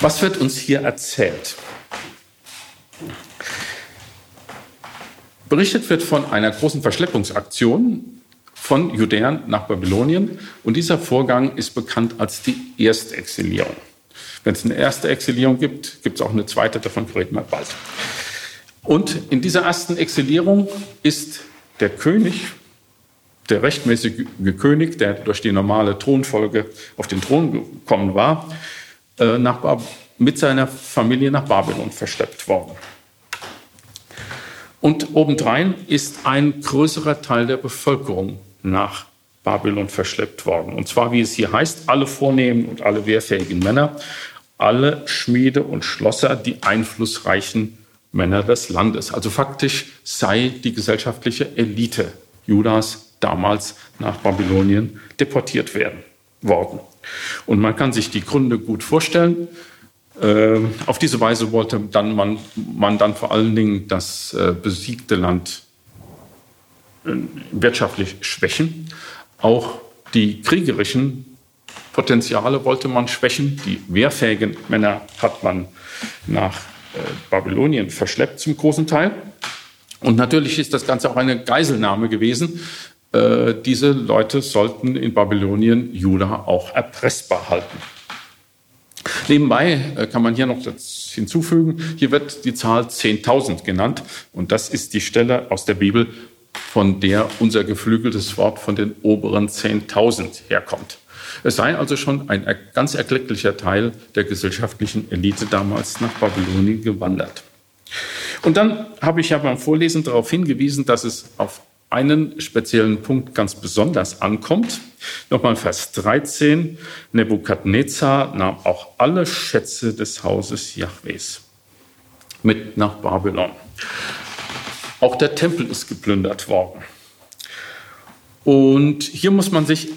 Was wird uns hier erzählt? Berichtet wird von einer großen Verschleppungsaktion von Judäern nach Babylonien und dieser Vorgang ist bekannt als die Erstexilierung. Wenn es eine erste Exilierung gibt, gibt es auch eine zweite, davon reden wir bald. Und in dieser ersten Exilierung ist der König, der rechtmäßige König, der durch die normale Thronfolge auf den Thron gekommen war, äh, nach mit seiner Familie nach Babylon verschleppt worden. Und obendrein ist ein größerer Teil der Bevölkerung nach Babylon verschleppt worden. Und zwar, wie es hier heißt, alle vornehmen und alle wehrfähigen Männer, alle Schmiede und Schlosser, die einflussreichen Männer des Landes. Also faktisch sei die gesellschaftliche Elite Judas damals nach Babylonien deportiert werden worden. Und man kann sich die Gründe gut vorstellen. Äh, auf diese Weise wollte dann man, man dann vor allen Dingen das äh, besiegte Land äh, wirtschaftlich schwächen. Auch die kriegerischen Potenziale wollte man schwächen. Die wehrfähigen Männer hat man nach Babylonien verschleppt zum großen Teil. Und natürlich ist das Ganze auch eine Geiselnahme gewesen. Äh, diese Leute sollten in Babylonien Juda auch erpressbar halten. Nebenbei äh, kann man hier noch hinzufügen, hier wird die Zahl 10.000 genannt und das ist die Stelle aus der Bibel, von der unser geflügeltes Wort von den oberen 10.000 herkommt. Es sei also schon ein ganz erklecklicher Teil der gesellschaftlichen Elite damals nach Babylonien gewandert. Und dann habe ich ja beim Vorlesen darauf hingewiesen, dass es auf einen speziellen Punkt ganz besonders ankommt. Nochmal Vers 13. Nebukadnezar nahm auch alle Schätze des Hauses Jahwes mit nach Babylon. Auch der Tempel ist geplündert worden. Und hier muss man sich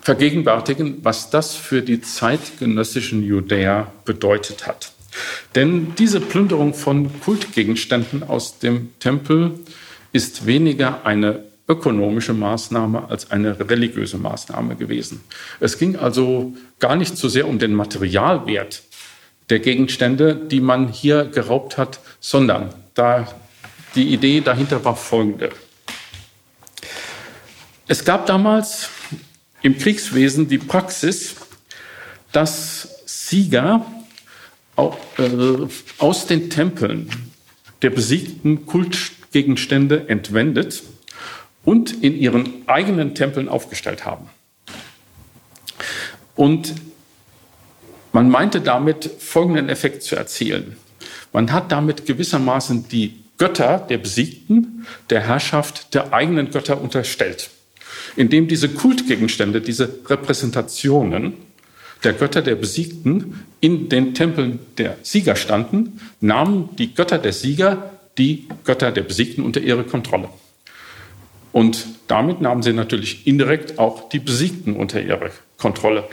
vergegenwärtigen, was das für die zeitgenössischen Judäer bedeutet hat. Denn diese Plünderung von Kultgegenständen aus dem Tempel ist weniger eine ökonomische Maßnahme als eine religiöse Maßnahme gewesen. Es ging also gar nicht so sehr um den Materialwert der Gegenstände, die man hier geraubt hat, sondern da die Idee dahinter war folgende. Es gab damals im Kriegswesen die Praxis, dass Sieger äh, aus den Tempeln der besiegten Kultgegenstände entwendet und in ihren eigenen Tempeln aufgestellt haben. Und man meinte damit folgenden Effekt zu erzielen. Man hat damit gewissermaßen die Götter der Besiegten der Herrschaft der eigenen Götter unterstellt indem diese Kultgegenstände, diese Repräsentationen der Götter der Besiegten in den Tempeln der Sieger standen, nahmen die Götter der Sieger die Götter der Besiegten unter ihre Kontrolle. Und damit nahmen sie natürlich indirekt auch die Besiegten unter ihre Kontrolle.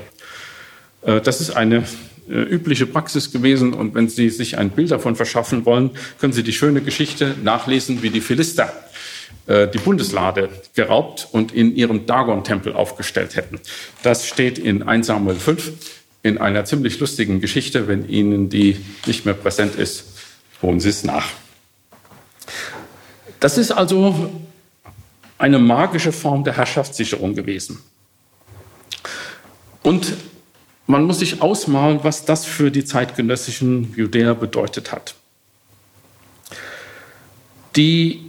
Äh, das ist eine äh, übliche Praxis gewesen. Und wenn Sie sich ein Bild davon verschaffen wollen, können Sie die schöne Geschichte nachlesen, wie die Philister äh, die Bundeslade geraubt und in ihrem Dagon-Tempel aufgestellt hätten. Das steht in 1 Samuel 5 in einer ziemlich lustigen Geschichte. Wenn Ihnen die nicht mehr präsent ist, holen Sie es nach. Das ist also eine magische Form der Herrschaftssicherung gewesen. Und man muss sich ausmalen, was das für die zeitgenössischen Judäer bedeutet hat. Die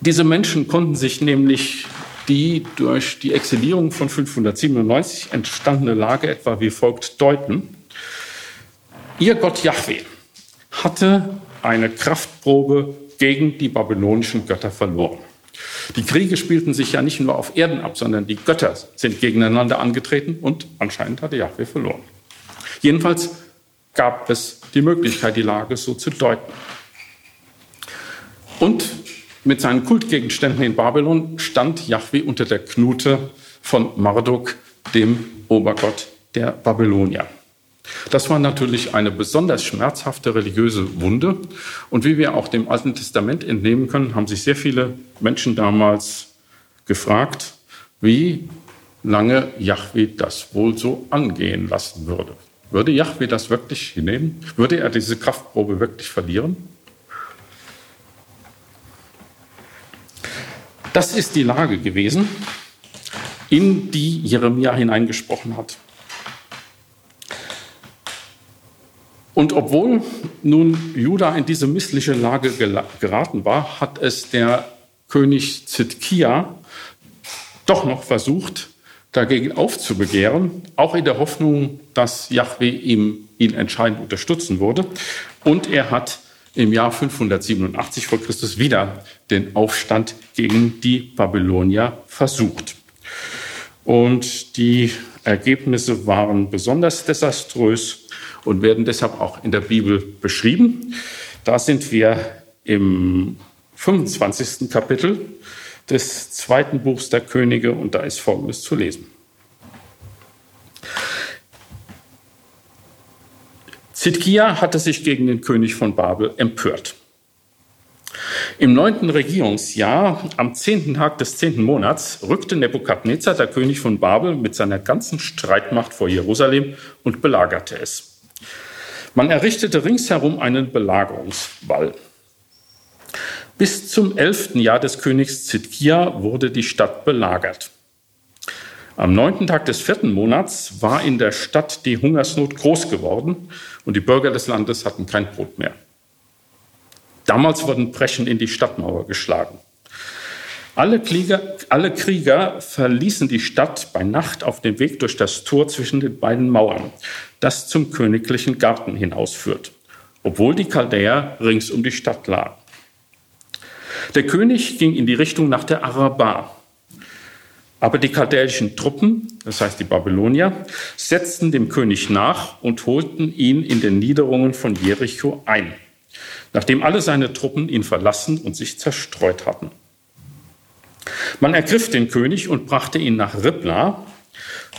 diese Menschen konnten sich nämlich die durch die Exilierung von 597 entstandene Lage etwa wie folgt deuten. Ihr Gott Yahweh hatte eine Kraftprobe gegen die babylonischen Götter verloren. Die Kriege spielten sich ja nicht nur auf Erden ab, sondern die Götter sind gegeneinander angetreten und anscheinend hatte Yahweh verloren. Jedenfalls gab es die Möglichkeit, die Lage so zu deuten. Und mit seinen Kultgegenständen in Babylon stand Yahweh unter der Knute von Marduk, dem Obergott der Babylonier. Das war natürlich eine besonders schmerzhafte religiöse Wunde. Und wie wir auch dem Alten Testament entnehmen können, haben sich sehr viele Menschen damals gefragt, wie lange Yahweh das wohl so angehen lassen würde. Würde Yahweh das wirklich hinnehmen? Würde er diese Kraftprobe wirklich verlieren? Das ist die Lage gewesen, in die Jeremia hineingesprochen hat. Und obwohl nun Juda in diese missliche Lage geraten war, hat es der König Zitkia doch noch versucht, dagegen aufzubegehren, auch in der Hoffnung, dass Yahweh ihm, ihn entscheidend unterstützen würde. Und er hat im Jahr 587 vor Christus wieder den Aufstand gegen die Babylonier versucht. Und die Ergebnisse waren besonders desaströs. Und werden deshalb auch in der Bibel beschrieben. Da sind wir im 25. Kapitel des zweiten Buchs der Könige und da ist Folgendes zu lesen. Zidkia hatte sich gegen den König von Babel empört. Im neunten Regierungsjahr, am zehnten Tag des zehnten Monats, rückte Nebukadnezar, der König von Babel, mit seiner ganzen Streitmacht vor Jerusalem und belagerte es. Man errichtete ringsherum einen Belagerungswall. Bis zum elften Jahr des Königs Zidkia wurde die Stadt belagert. Am neunten Tag des vierten Monats war in der Stadt die Hungersnot groß geworden und die Bürger des Landes hatten kein Brot mehr. Damals wurden Brechen in die Stadtmauer geschlagen. Alle Krieger, alle Krieger verließen die Stadt bei Nacht auf dem Weg durch das Tor zwischen den beiden Mauern, das zum königlichen Garten hinausführt, obwohl die Chaldäer rings um die Stadt lagen. Der König ging in die Richtung nach der Araba. Aber die chaldäischen Truppen, das heißt die Babylonier, setzten dem König nach und holten ihn in den Niederungen von Jericho ein nachdem alle seine Truppen ihn verlassen und sich zerstreut hatten. Man ergriff den König und brachte ihn nach Ribla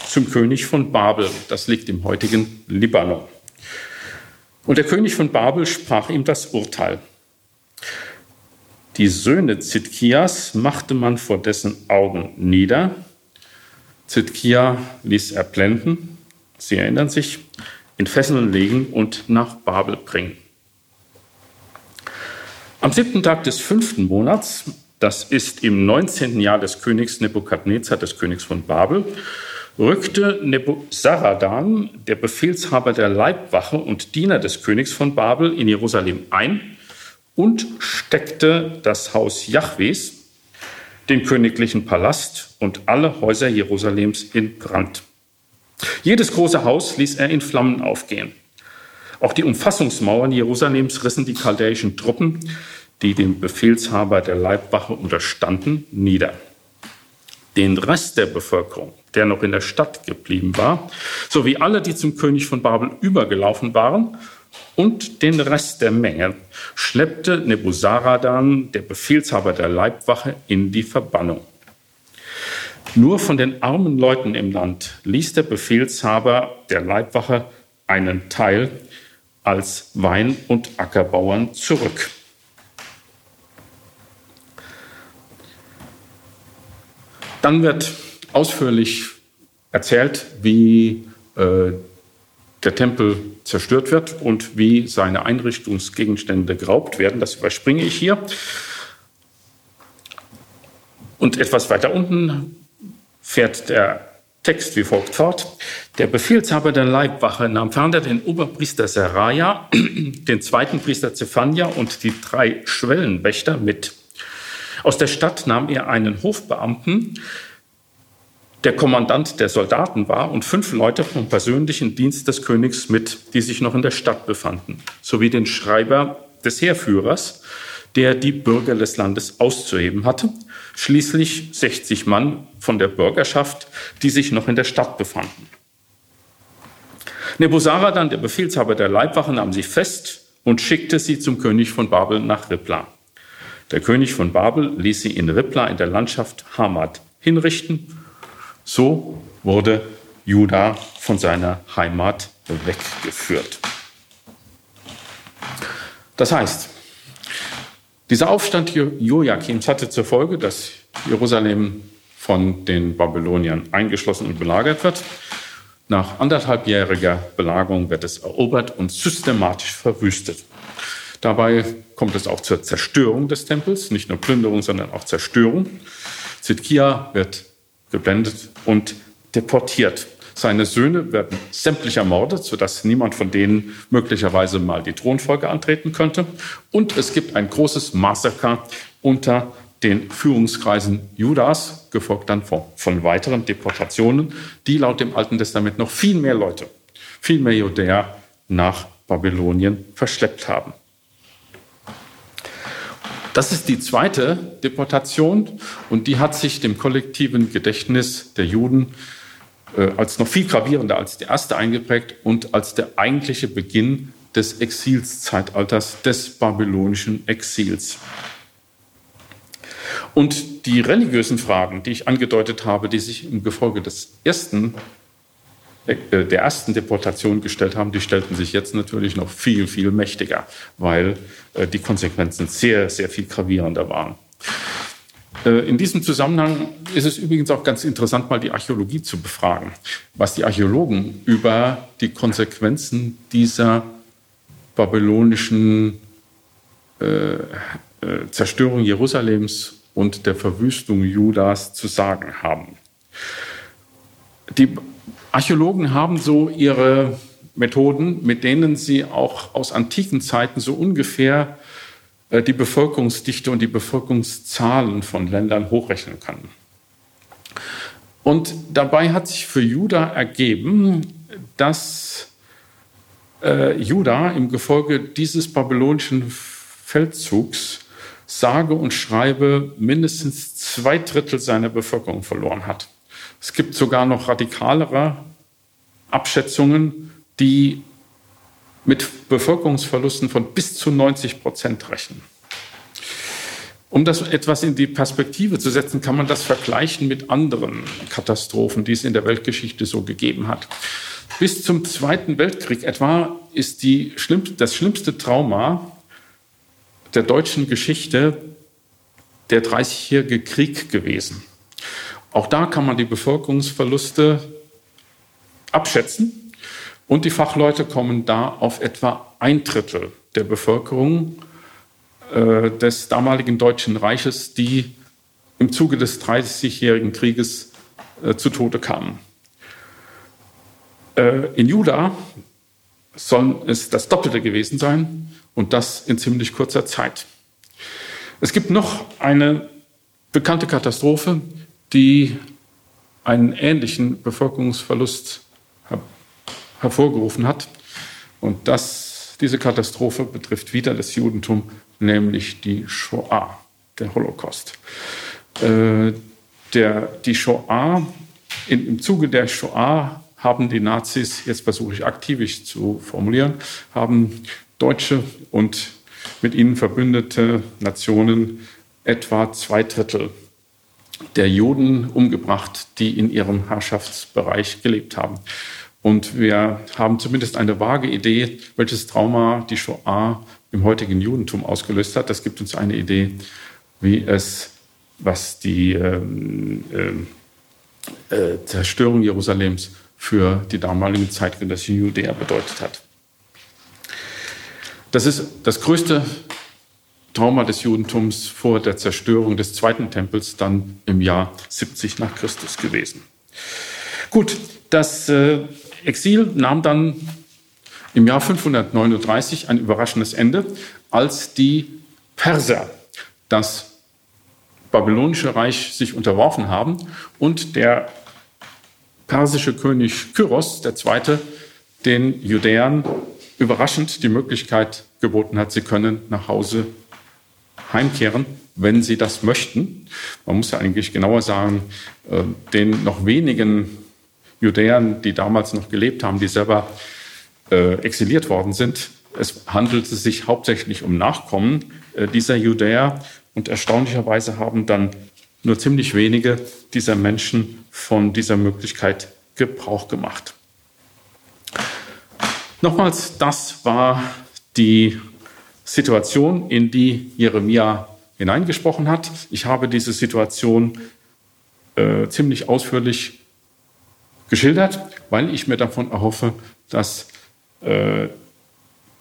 zum König von Babel. Das liegt im heutigen Libanon. Und der König von Babel sprach ihm das Urteil. Die Söhne Zidkias machte man vor dessen Augen nieder. Zidkia ließ er blenden, Sie erinnern sich, in Fesseln legen und nach Babel bringen. Am siebten Tag des fünften Monats, das ist im 19. Jahr des Königs Nebukadnezar, des Königs von Babel, rückte Nebuzaradan, der Befehlshaber der Leibwache und Diener des Königs von Babel, in Jerusalem ein und steckte das Haus Jahwes, den königlichen Palast und alle Häuser Jerusalems in Brand. Jedes große Haus ließ er in Flammen aufgehen. Auch die Umfassungsmauern Jerusalems rissen die chaldäischen Truppen, die dem Befehlshaber der Leibwache unterstanden, nieder. Den Rest der Bevölkerung, der noch in der Stadt geblieben war, sowie alle, die zum König von Babel übergelaufen waren, und den Rest der Menge schleppte Nebuzaradan, der Befehlshaber der Leibwache, in die Verbannung. Nur von den armen Leuten im Land ließ der Befehlshaber der Leibwache einen Teil als Wein- und Ackerbauern zurück. Dann wird ausführlich erzählt, wie äh, der Tempel zerstört wird und wie seine Einrichtungsgegenstände geraubt werden. Das überspringe ich hier. Und etwas weiter unten fährt der Text wie folgt fort. Der Befehlshaber der Leibwache nahm ferner den Oberpriester Seraja, den zweiten Priester Zephania und die drei Schwellenwächter mit. Aus der Stadt nahm er einen Hofbeamten, der Kommandant der Soldaten war, und fünf Leute vom persönlichen Dienst des Königs mit, die sich noch in der Stadt befanden, sowie den Schreiber des Heerführers, der die Bürger des Landes auszuheben hatte, schließlich 60 Mann von der Bürgerschaft, die sich noch in der Stadt befanden. Nebuzaradan, der Befehlshaber der Leibwache, nahm sie fest und schickte sie zum König von Babel nach Ribla. Der König von Babel ließ sie in Ribla in der Landschaft Hamad hinrichten. So wurde Juda von seiner Heimat weggeführt. Das heißt, dieser Aufstand Joachims hatte zur Folge, dass Jerusalem von den Babyloniern eingeschlossen und belagert wird. Nach anderthalbjähriger Belagerung wird es erobert und systematisch verwüstet. Dabei kommt es auch zur Zerstörung des Tempels, nicht nur Plünderung, sondern auch Zerstörung. Zidkia wird geblendet und deportiert. Seine Söhne werden sämtlich ermordet, sodass niemand von denen möglicherweise mal die Thronfolge antreten könnte. Und es gibt ein großes Massaker unter den Führungskreisen Judas, gefolgt dann von, von, weiteren Deportationen, die laut dem Alten Testament noch viel mehr Leute, viel mehr Judäer nach Babylonien verschleppt haben. Das ist die zweite Deportation und die hat sich dem kollektiven Gedächtnis der Juden äh, als noch viel gravierender als der erste eingeprägt und als der eigentliche Beginn des Exilszeitalters, des babylonischen Exils. Und die religiösen Fragen, die ich angedeutet habe, die sich im Gefolge des ersten, der ersten Deportation gestellt haben, die stellten sich jetzt natürlich noch viel, viel mächtiger, weil äh, die Konsequenzen sehr, sehr viel gravierender waren. Äh, in diesem Zusammenhang ist es übrigens auch ganz interessant, mal die Archäologie zu befragen, was die Archäologen über die Konsequenzen dieser babylonischen äh, äh, Zerstörung Jerusalems und der Verwüstung Judas zu sagen haben. Die Archäologen haben so ihre Methoden, mit denen sie auch aus antiken Zeiten so ungefähr äh, die Bevölkerungsdichte und die Bevölkerungszahlen von Ländern hochrechnen können. Und dabei hat sich für Juda ergeben, dass äh, Juda im Gefolge dieses babylonischen Feldzugs sage und schreibe mindestens zwei Drittel seiner Bevölkerung verloren hat. Es gibt sogar noch radikalere Abschätzungen, die mit Bevölkerungsverlusten von bis zu 90 Prozent rechnen. Um das etwas in die Perspektive zu setzen, kann man das vergleichen mit anderen Katastrophen, die es in der Weltgeschichte so gegeben hat. Bis zum Zweiten Weltkrieg etwa ist schlimm, das schlimmste Trauma der deutschen Geschichte der Dreißigjährige Krieg gewesen. Auch da kann man die Bevölkerungsverluste abschätzen und die Fachleute kommen da auf etwa ein Drittel der Bevölkerung äh, des damaligen Deutschen Reiches, die im Zuge des Dreißigjährigen Krieges äh, zu Tode kamen. Äh, in Juda soll es das Doppelte gewesen sein und das in ziemlich kurzer Zeit. Es gibt noch eine bekannte Katastrophe, die einen ähnlichen Bevölkerungsverlust hervorgerufen hat. Und das, diese Katastrophe betrifft wieder das Judentum, nämlich die Shoah, der Holocaust. Äh, der, die Shoah, in, im Zuge der Shoah haben die Nazis, jetzt versuche ich aktivisch zu formulieren, haben deutsche und mit ihnen verbündete Nationen etwa zwei Drittel der Juden umgebracht, die in ihrem Herrschaftsbereich gelebt haben. Und wir haben zumindest eine vage Idee, welches Trauma die Shoah im heutigen Judentum ausgelöst hat. Das gibt uns eine Idee, wie es, was die ähm, äh, äh, Zerstörung Jerusalems für die damaligen zeitgenössischen Judäer bedeutet hat. Das ist das größte Trauma des Judentums vor der Zerstörung des zweiten Tempels dann im Jahr 70 nach Christus gewesen. Gut, das äh, Exil nahm dann im Jahr 539 ein überraschendes Ende, als die Perser das babylonische Reich sich unterworfen haben und der persische König Kyros II. den Judäern überraschend die Möglichkeit geboten hat, sie können nach Hause heimkehren, wenn sie das möchten. Man muss ja eigentlich genauer sagen, äh, den noch wenigen Judäern, die damals noch gelebt haben, die selber äh, exiliert worden sind. Es handelte sich hauptsächlich um Nachkommen äh, dieser Judäer und erstaunlicherweise haben dann nur ziemlich wenige dieser Menschen von dieser Möglichkeit Gebrauch gemacht. Nochmals, das war die Situation, in die Jeremia hineingesprochen hat. Ich habe diese Situation äh, ziemlich ausführlich geschildert, weil ich mir davon erhoffe, dass äh,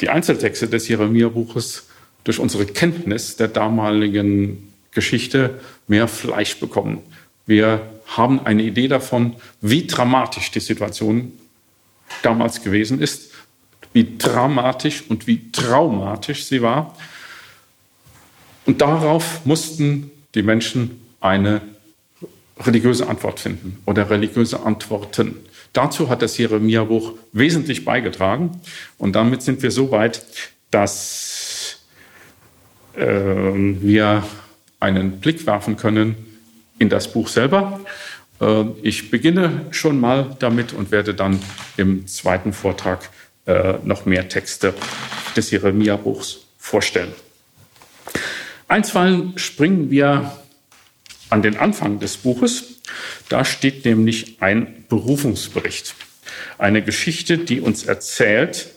die Einzeltexte des Jeremia-Buches durch unsere Kenntnis der damaligen Geschichte mehr Fleisch bekommen. Wir haben eine Idee davon, wie dramatisch die Situation damals gewesen ist, wie dramatisch und wie traumatisch sie war. Und darauf mussten die Menschen eine religiöse Antwort finden oder religiöse Antworten. Dazu hat das Jeremia-Buch wesentlich beigetragen. Und damit sind wir so weit, dass äh, wir einen Blick werfen können in das Buch selber Äh, ich beginne schon mal damit und werde dann im zweiten Vortrag äh, noch mehr Texte des Jeremia-Buchs vorstellen. Einstweilen springen wir an den Anfang des Buches. Da steht nämlich ein Berufungsbericht. Eine Geschichte, die uns erzählt,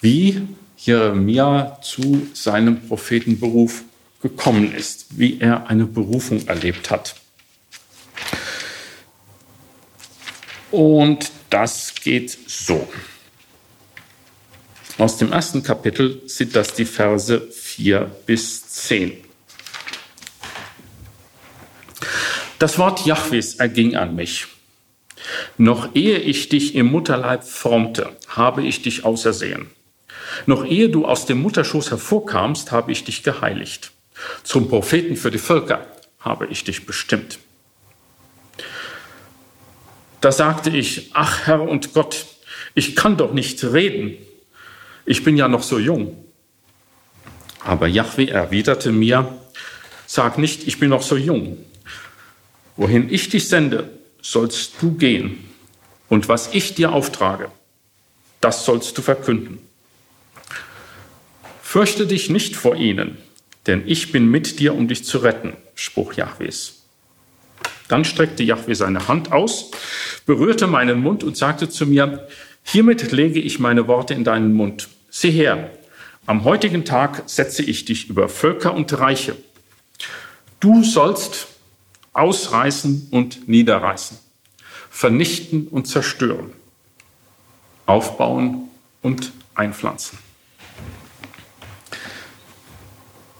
wie Jeremia zu seinem Prophetenberuf gekommen ist, wie er eine Berufung erlebt hat. Und das geht so. Aus dem ersten Kapitel sind das die Verse 4 bis 10. Das Wort Jahwes erging an mich. Noch ehe ich dich im Mutterleib formte, habe ich dich ausersehen. Noch ehe du aus dem Mutterschoß hervorkamst, habe ich dich geheiligt. Zum Propheten für die Völker habe ich dich bestimmt. Da sagte ich, ach Herr und Gott, ich kann doch nicht reden. Ich bin ja noch so jung. Aber Yahweh erwiderte mir, sag nicht, ich bin noch so jung. Wohin ich dich sende, sollst du gehen. Und was ich dir auftrage, das sollst du verkünden. Fürchte dich nicht vor ihnen, denn ich bin mit dir, um dich zu retten, Spruch Jahwes. Dann streckte Jahwe seine Hand aus, berührte meinen Mund und sagte zu mir, hiermit lege ich meine Worte in deinen Mund. Sieh her, am heutigen Tag setze ich dich über Völker und Reiche. Du sollst ausreißen und niederreißen, vernichten und zerstören, aufbauen und einpflanzen.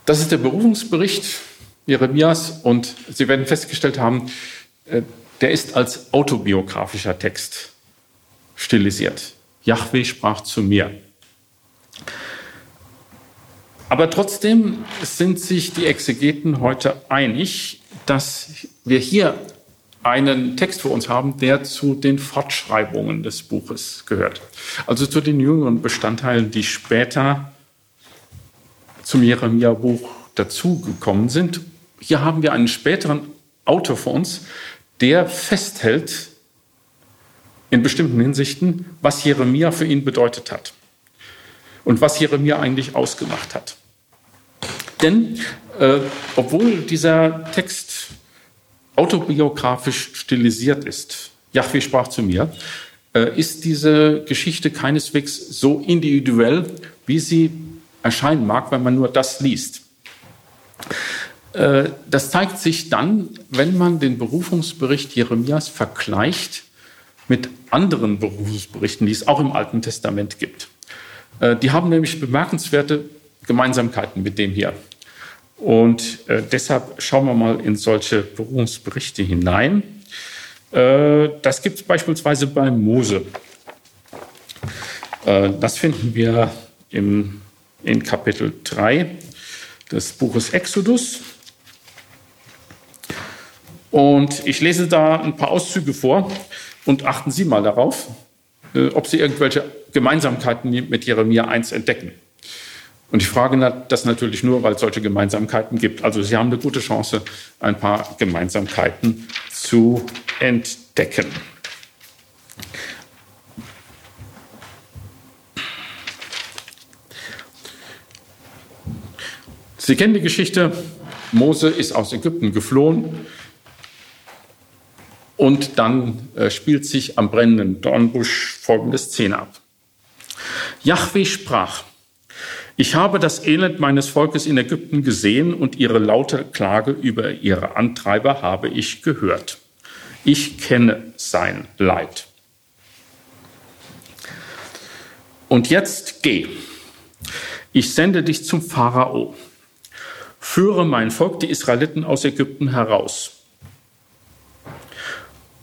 Das ist der Berufungsbericht Jeremias und Sie werden festgestellt haben, äh, der ist als autobiografischer Text stilisiert. Yahweh sprach zu mir. Aber trotzdem sind sich die Exegeten heute einig, dass wir hier einen Text vor uns haben, der zu den Fortschreibungen des Buches gehört. Also zu den jüngeren Bestandteilen, die später zum Jeremia-Buch dazugekommen sind. Hier haben wir einen späteren Autor vor uns, der festhält in bestimmten Hinsichten, was Jeremia für ihn bedeutet hat und was Jeremia eigentlich ausgemacht hat. Denn äh, obwohl dieser Text autobiografisch stilisiert ist, Yahweh sprach zu mir, äh, ist diese Geschichte keineswegs so individuell, wie sie erscheinen mag, wenn man nur das liest. Äh, das zeigt sich dann, wenn man den Berufungsbericht Jeremias vergleicht mit anderen Berufungsberichten, die es auch im Alten Testament gibt. Äh, die haben nämlich bemerkenswerte Gemeinsamkeiten mit dem hier. Und äh, deshalb schauen wir mal in solche Berufungsberichte hinein. Äh, das gibt es beispielsweise bei Mose. Das finden wir im, in Kapitel 3 des Buches Exodus. Und ich lese da ein paar Auszüge vor und achten Sie mal darauf, ob Sie irgendwelche Gemeinsamkeiten mit Jeremia 1 entdecken. Und ich frage das natürlich nur, weil es solche Gemeinsamkeiten gibt. Also Sie haben eine gute Chance, ein paar Gemeinsamkeiten zu entdecken. Sie kennen die Geschichte. Mose ist aus Ägypten geflohen und dann äh, spielt sich am brennenden Dornbusch folgende Szene ab. Yahweh sprach, ich habe das Elend meines Volkes in Ägypten gesehen und ihre laute Klage über ihre Antreiber habe ich gehört. Ich kenne sein Leid. Und jetzt geh. Ich sende dich zum Pharao. Führe mein Volk, die Israeliten, aus Ägypten heraus.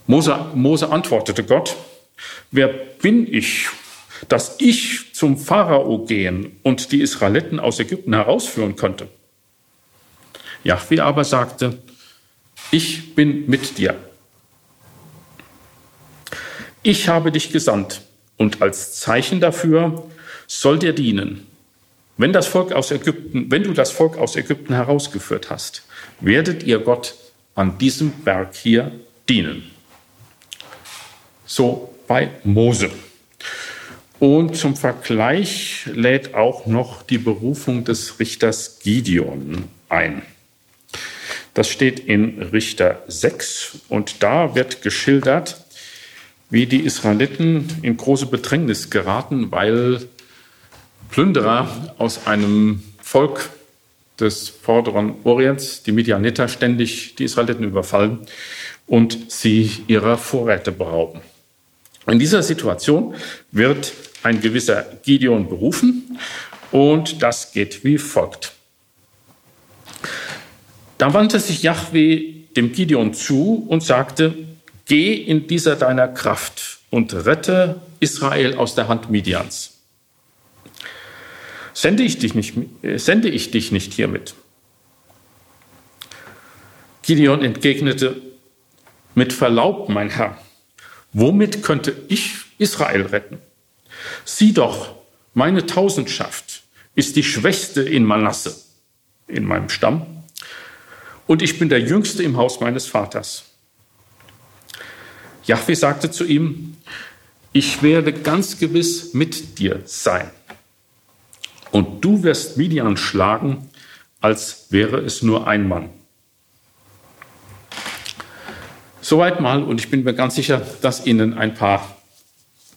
Mose, Mose antwortete Gott, wer bin ich dass ich zum Pharao gehen und die Israeliten aus Ägypten herausführen könnte. Jahwe aber sagte, ich bin mit dir. Ich habe dich gesandt und als Zeichen dafür soll dir dienen. Wenn das Volk aus Ägypten, wenn du das Volk aus Ägypten herausgeführt hast, werdet ihr Gott an diesem Berg hier dienen. So bei Mose. Und zum Vergleich lädt auch noch die Berufung des Richters Gideon ein. Das steht in Richter 6 und da wird geschildert, wie die Israeliten in große Bedrängnis geraten, weil Plünderer aus einem Volk des vorderen Orients, die Midianiter, ständig die Israeliten überfallen und sie ihrer Vorräte berauben. In dieser Situation wird ein gewisser Gideon berufen und das geht wie folgt. Da wandte sich Yahweh dem Gideon zu und sagte, geh in dieser deiner Kraft und rette Israel aus der Hand Midians. Sende ich dich nicht, sende ich dich nicht hiermit? Gideon entgegnete, mit Verlaub, mein Herr, womit könnte ich Israel retten? Sieh doch, meine Tausendschaft ist die schwächste in Manasse, in meinem Stamm, und ich bin der Jüngste im Haus meines Vaters. Jahwe sagte zu ihm, ich werde ganz gewiss mit dir sein und du wirst Midian schlagen, als wäre es nur ein Mann. Soweit mal, und ich bin mir ganz sicher, dass Ihnen ein paar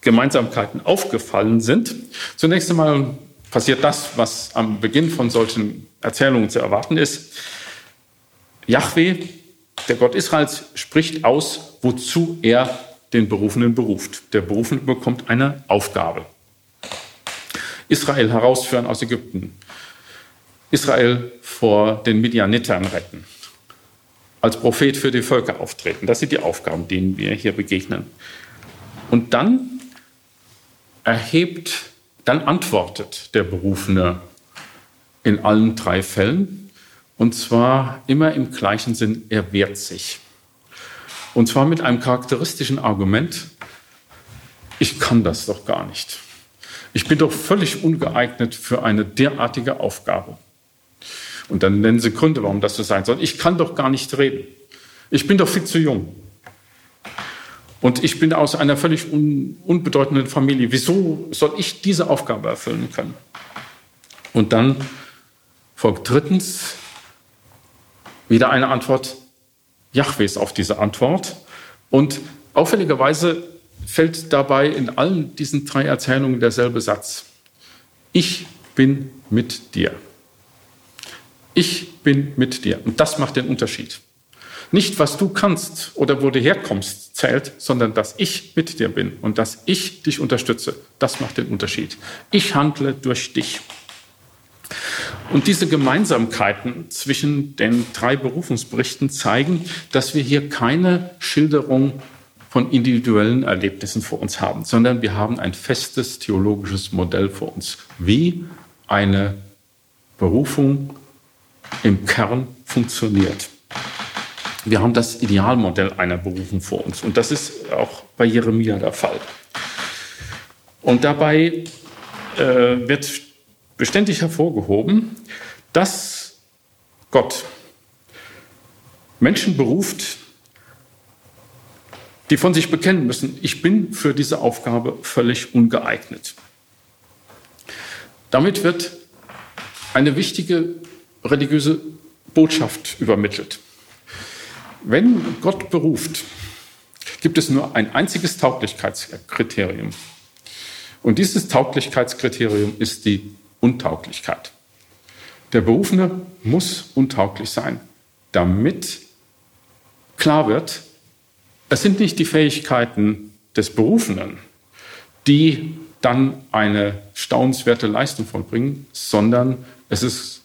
Gemeinsamkeiten aufgefallen sind. Zunächst einmal passiert das, was am Beginn von solchen Erzählungen zu erwarten ist. Yahweh, der Gott Israels, spricht aus, wozu er den Berufenen beruft. Der Berufene bekommt eine Aufgabe. Israel herausführen aus Ägypten, Israel vor den Midianitern retten, als Prophet für die Völker auftreten. Das sind die Aufgaben, denen wir hier begegnen. Und dann erhebt, dann antwortet der Berufene in allen drei Fällen. Und zwar immer im gleichen Sinn, er wehrt sich. Und zwar mit einem charakteristischen Argument, ich kann das doch gar nicht. Ich bin doch völlig ungeeignet für eine derartige Aufgabe. Und dann nennen sie Gründe, warum das so sein soll. Ich kann doch gar nicht reden. Ich bin doch viel zu jung. Und ich bin aus einer völlig un unbedeutenden Familie. Wieso soll ich diese Aufgabe erfüllen können? Und dann folgt drittens wieder eine Antwort Jahwes auf diese Antwort. Und auffälligerweise fällt dabei in allen diesen drei Erzählungen derselbe Satz. Ich bin mit dir. Ich bin mit dir. Und das macht den Unterschied. Nicht, was du kannst oder wo du herkommst, zählt, sondern dass ich mit dir bin und dass ich dich unterstütze. Das macht den Unterschied. Ich handle durch dich. Und diese Gemeinsamkeiten zwischen den drei Berufungsberichten zeigen, dass wir hier keine Schilderung von individuellen Erlebnissen vor uns haben, sondern wir haben ein festes theologisches Modell vor uns, wie eine Berufung im Kern funktioniert. Wir haben das Idealmodell einer Berufung vor uns und das ist auch bei Jeremia der Fall. Und dabei äh, wird beständig hervorgehoben, dass Gott Menschen beruft, die von sich bekennen müssen, ich bin für diese Aufgabe völlig ungeeignet. Damit wird eine wichtige religiöse Botschaft übermittelt. Wenn Gott beruft, gibt es nur ein einziges Tauglichkeitskriterium. Und dieses Tauglichkeitskriterium ist die Untauglichkeit. Der Berufene muss untauglich sein, damit klar wird, es sind nicht die Fähigkeiten des Berufenen, die dann eine staunenswerte Leistung vollbringen, sondern es ist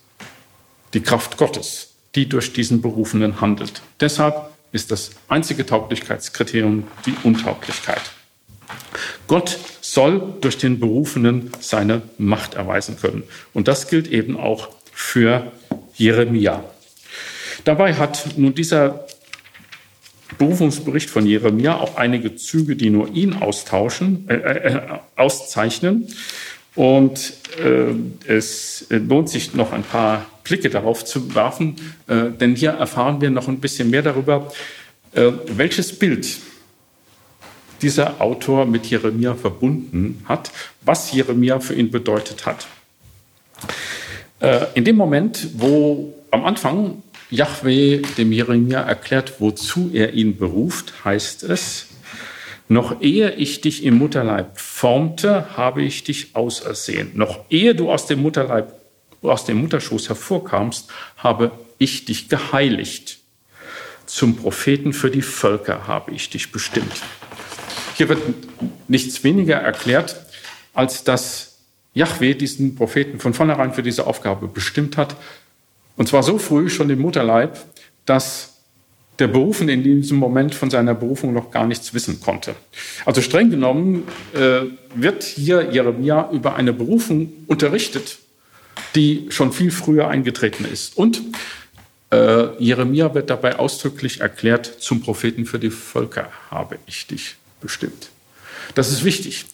die Kraft Gottes, die durch diesen Berufenen handelt. Deshalb ist das einzige Tauglichkeitskriterium die Untauglichkeit. Gott soll durch den Berufenen seine Macht erweisen können. Und das gilt eben auch für Jeremia. Dabei hat nun dieser Berufungsbericht von Jeremia auch einige Züge, die nur ihn austauschen, äh, äh, auszeichnen. Und äh, es lohnt sich noch ein paar Blicke darauf zu werfen, äh, denn hier erfahren wir noch ein bisschen mehr darüber, äh, welches Bild dieser Autor mit Jeremia verbunden hat, was Jeremia für ihn bedeutet hat. Äh, in dem Moment, wo am Anfang Yahweh dem Jeremia erklärt, wozu er ihn beruft, heißt es, noch ehe ich dich im Mutterleib formte, habe ich dich ausersehen. Noch ehe du aus dem Mutterleib, aus dem Mutterschoß hervorkamst, habe ich dich geheiligt. Zum Propheten für die Völker habe ich dich bestimmt. Hier wird nichts weniger erklärt, als dass Yahweh diesen Propheten von vornherein für diese Aufgabe bestimmt hat. Und zwar so früh, schon im Mutterleib, dass der Berufene in diesem Moment von seiner Berufung noch gar nichts wissen konnte. Also streng genommen äh, wird hier Jeremia über eine Berufung unterrichtet, die schon viel früher eingetreten ist. Und äh, Jeremia wird dabei ausdrücklich erklärt, zum Propheten für die Völker habe ich dich bestimmt. Das ist wichtig,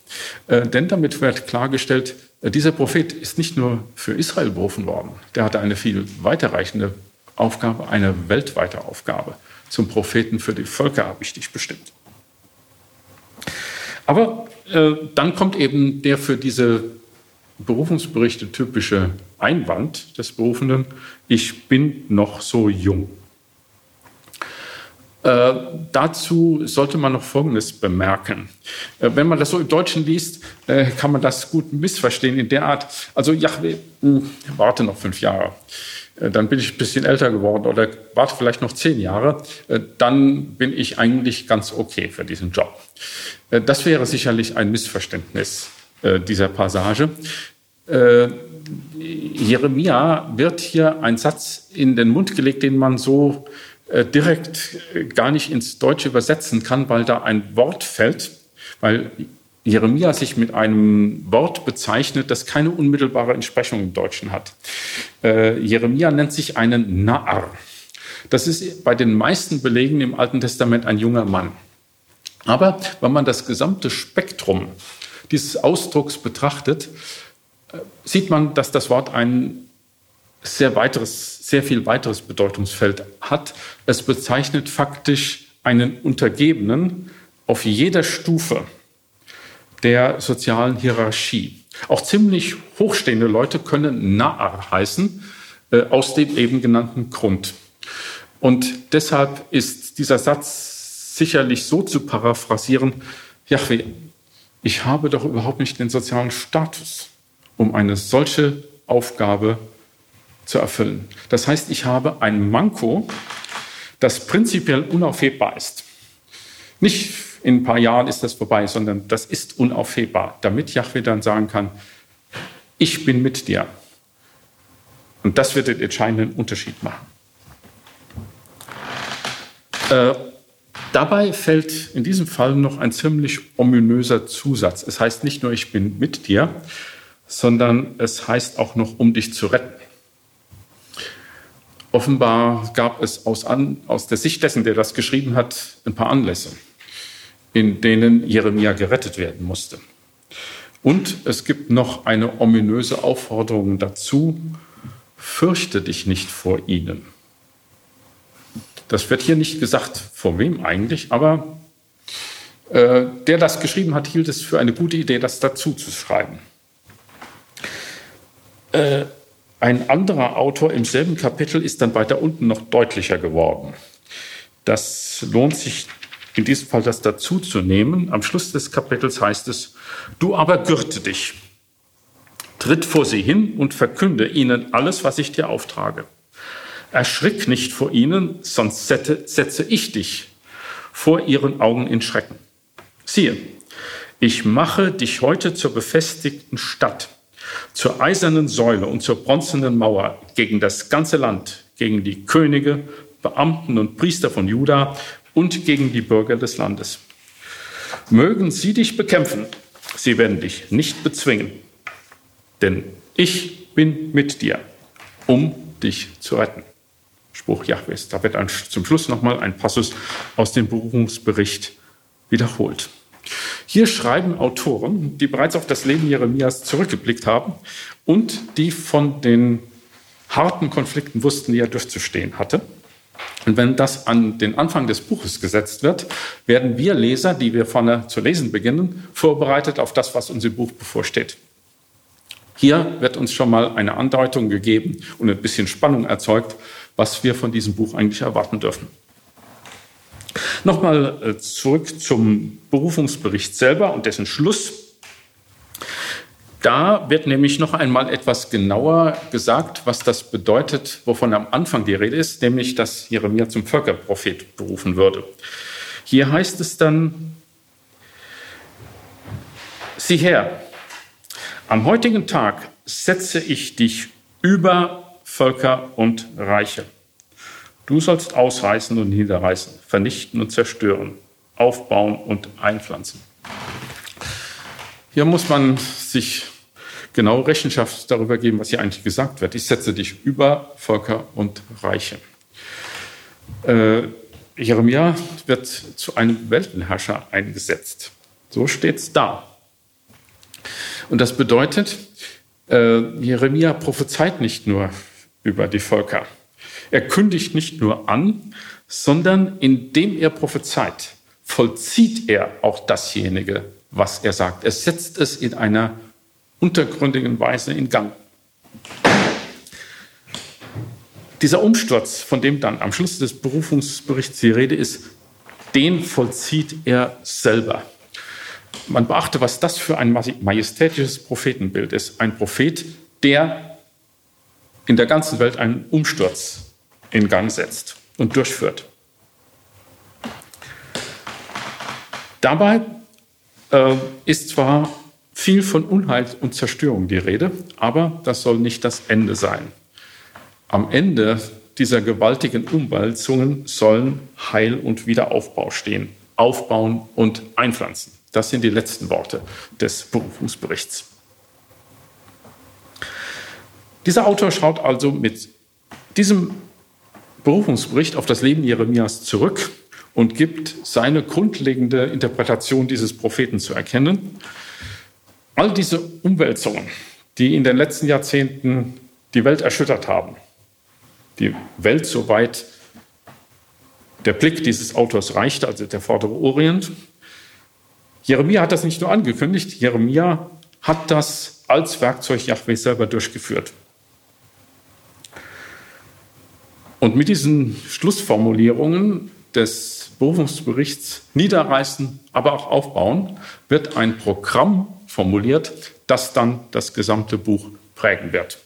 äh, denn damit wird klargestellt, äh, dieser Prophet ist nicht nur für Israel berufen worden, der hatte eine viel weiterreichende Aufgabe, eine weltweite Aufgabe. Zum Propheten für die Völker habe ich dich bestimmt. Aber äh, dann kommt eben der für diese Berufungsberichte typische Einwand des Berufenen, ich bin noch so jung. Äh, dazu sollte man noch Folgendes bemerken. Äh, wenn man das so im Deutschen liest, äh, kann man das gut missverstehen in der Art, also Jahwe, hm, warte noch fünf Jahre, dann bin ich ein bisschen älter geworden oder warte vielleicht noch zehn Jahre, äh, dann bin ich eigentlich ganz okay für diesen Job. Äh, das wäre sicherlich ein Missverständnis dieser Passage. Jeremia wird hier ein Satz in den Mund gelegt, den man so äh, direkt äh, gar nicht ins Deutsche übersetzen kann, weil da ein Wort fällt, weil Jeremia sich mit einem Wort bezeichnet, das keine unmittelbare Entsprechung im Deutschen hat. Äh, Jeremia nennt sich einen Naar. Das ist bei den meisten Belegen im Alten Testament ein junger Mann. Aber wenn man das gesamte Spektrum dieses Ausdrucks betrachtet, äh, sieht man, dass das Wort ein sehr weiteres, sehr viel weiteres Bedeutungsfeld hat. Es bezeichnet faktisch einen Untergebenen auf jeder Stufe der sozialen Hierarchie. Auch ziemlich hochstehende Leute können Naar heißen, äh, aus dem eben genannten Grund. Und deshalb ist dieser Satz sicherlich so zu paraphrasieren, Jahwe, ich habe doch überhaupt nicht den sozialen Status, um eine solche Aufgabe zu erfüllen. Das heißt, ich habe ein Manko, das prinzipiell unaufhebbar ist. Nicht in ein paar Jahren ist das vorbei, sondern das ist unaufhebbar, damit Yahweh dann sagen kann, ich bin mit dir. Und das wird den entscheidenden Unterschied machen. Äh, dabei fällt in diesem Fall noch ein ziemlich ominöser Zusatz. Es heißt nicht nur, ich bin mit dir, sondern es heißt auch noch, um dich zu retten. Offenbar gab es aus, an, aus der Sicht dessen, der das geschrieben hat, ein paar Anlässe, in denen Jeremia gerettet werden musste. Und es gibt noch eine ominöse Aufforderung dazu, fürchte dich nicht vor ihnen. Das wird hier nicht gesagt, vor wem eigentlich, aber äh, der das geschrieben hat, hielt es für eine gute Idee, das dazu zu schreiben. Äh, ein anderer Autor im selben Kapitel ist dann weiter unten noch deutlicher geworden. Das lohnt sich in diesem Fall, das dazu zu nehmen. Am Schluss des Kapitels heißt es, du aber gürte dich, tritt vor sie hin und verkünde ihnen alles, was ich dir auftrage. Erschrick nicht vor ihnen, sonst setze ich dich vor ihren Augen in Schrecken. Siehe, ich mache dich heute zur befestigten Stadt zur eisernen Säule und zur bronzenen Mauer gegen das ganze Land, gegen die Könige, Beamten und Priester von Juda und gegen die Bürger des Landes. Mögen sie dich bekämpfen, sie werden dich nicht bezwingen, denn ich bin mit dir, um dich zu retten. Spruch Jahwes. Da wird zum Schluss nochmal ein Passus aus dem Berufungsbericht wiederholt. Hier schreiben Autoren, die bereits auf das Leben Jeremias zurückgeblickt haben und die von den harten Konflikten wussten, die er durchzustehen hatte. Und wenn das an den Anfang des Buches gesetzt wird, werden wir Leser, die wir vorne zu lesen beginnen, vorbereitet auf das, was uns im Buch bevorsteht. Hier wird uns schon mal eine Andeutung gegeben und ein bisschen Spannung erzeugt, was wir von diesem Buch eigentlich erwarten dürfen. Nochmal äh, zurück zum Berufungsbericht selber und dessen Schluss. Da wird nämlich noch einmal etwas genauer gesagt, was das bedeutet, wovon am Anfang die Rede ist, nämlich dass Jeremia zum Völkerprophet berufen würde. Hier heißt es dann, sieh her, am heutigen Tag setze ich dich über Völker und Reiche. Du sollst ausreißen und niederreißen, vernichten und zerstören, aufbauen und einpflanzen. Hier muss man sich genau Rechenschaft darüber geben, was hier eigentlich gesagt wird. Ich setze dich über Völker und Reiche. Äh, Jeremia wird zu einem Weltenherrscher eingesetzt. So steht es da. Und das bedeutet, äh, Jeremia prophezeit nicht nur über die Völker. Er kündigt nicht nur an, sondern indem er prophezeit, vollzieht er auch dasjenige, was er sagt. Er setzt es in einer untergründigen Weise in Gang. Dieser Umsturz, von dem dann am Schluss des Berufungsberichts die Rede ist, den vollzieht er selber. Man beachte, was das für ein majestätisches Prophetenbild ist. Ein Prophet, der in der ganzen Welt einen Umsturz in Gang setzt und durchführt. Dabei äh, ist zwar viel von Unheil und Zerstörung die Rede, aber das soll nicht das Ende sein. Am Ende dieser gewaltigen Umwälzungen sollen Heil und Wiederaufbau stehen. Aufbauen und einpflanzen. Das sind die letzten Worte des Berufungsberichts. Dieser Autor schaut also mit diesem Berufungsbericht auf das Leben Jeremias zurück und gibt seine grundlegende Interpretation dieses Propheten zu erkennen. All diese Umwälzungen, die in den letzten Jahrzehnten die Welt erschüttert haben, die Welt soweit der Blick dieses Autors reicht, also der vordere Orient. Jeremia hat das nicht nur angekündigt, Jeremia hat das als Werkzeug Yahweh selber durchgeführt. Und mit diesen Schlussformulierungen des Berufungsberichts niederreißen, aber auch aufbauen, wird ein Programm formuliert, das dann das gesamte Buch prägen wird.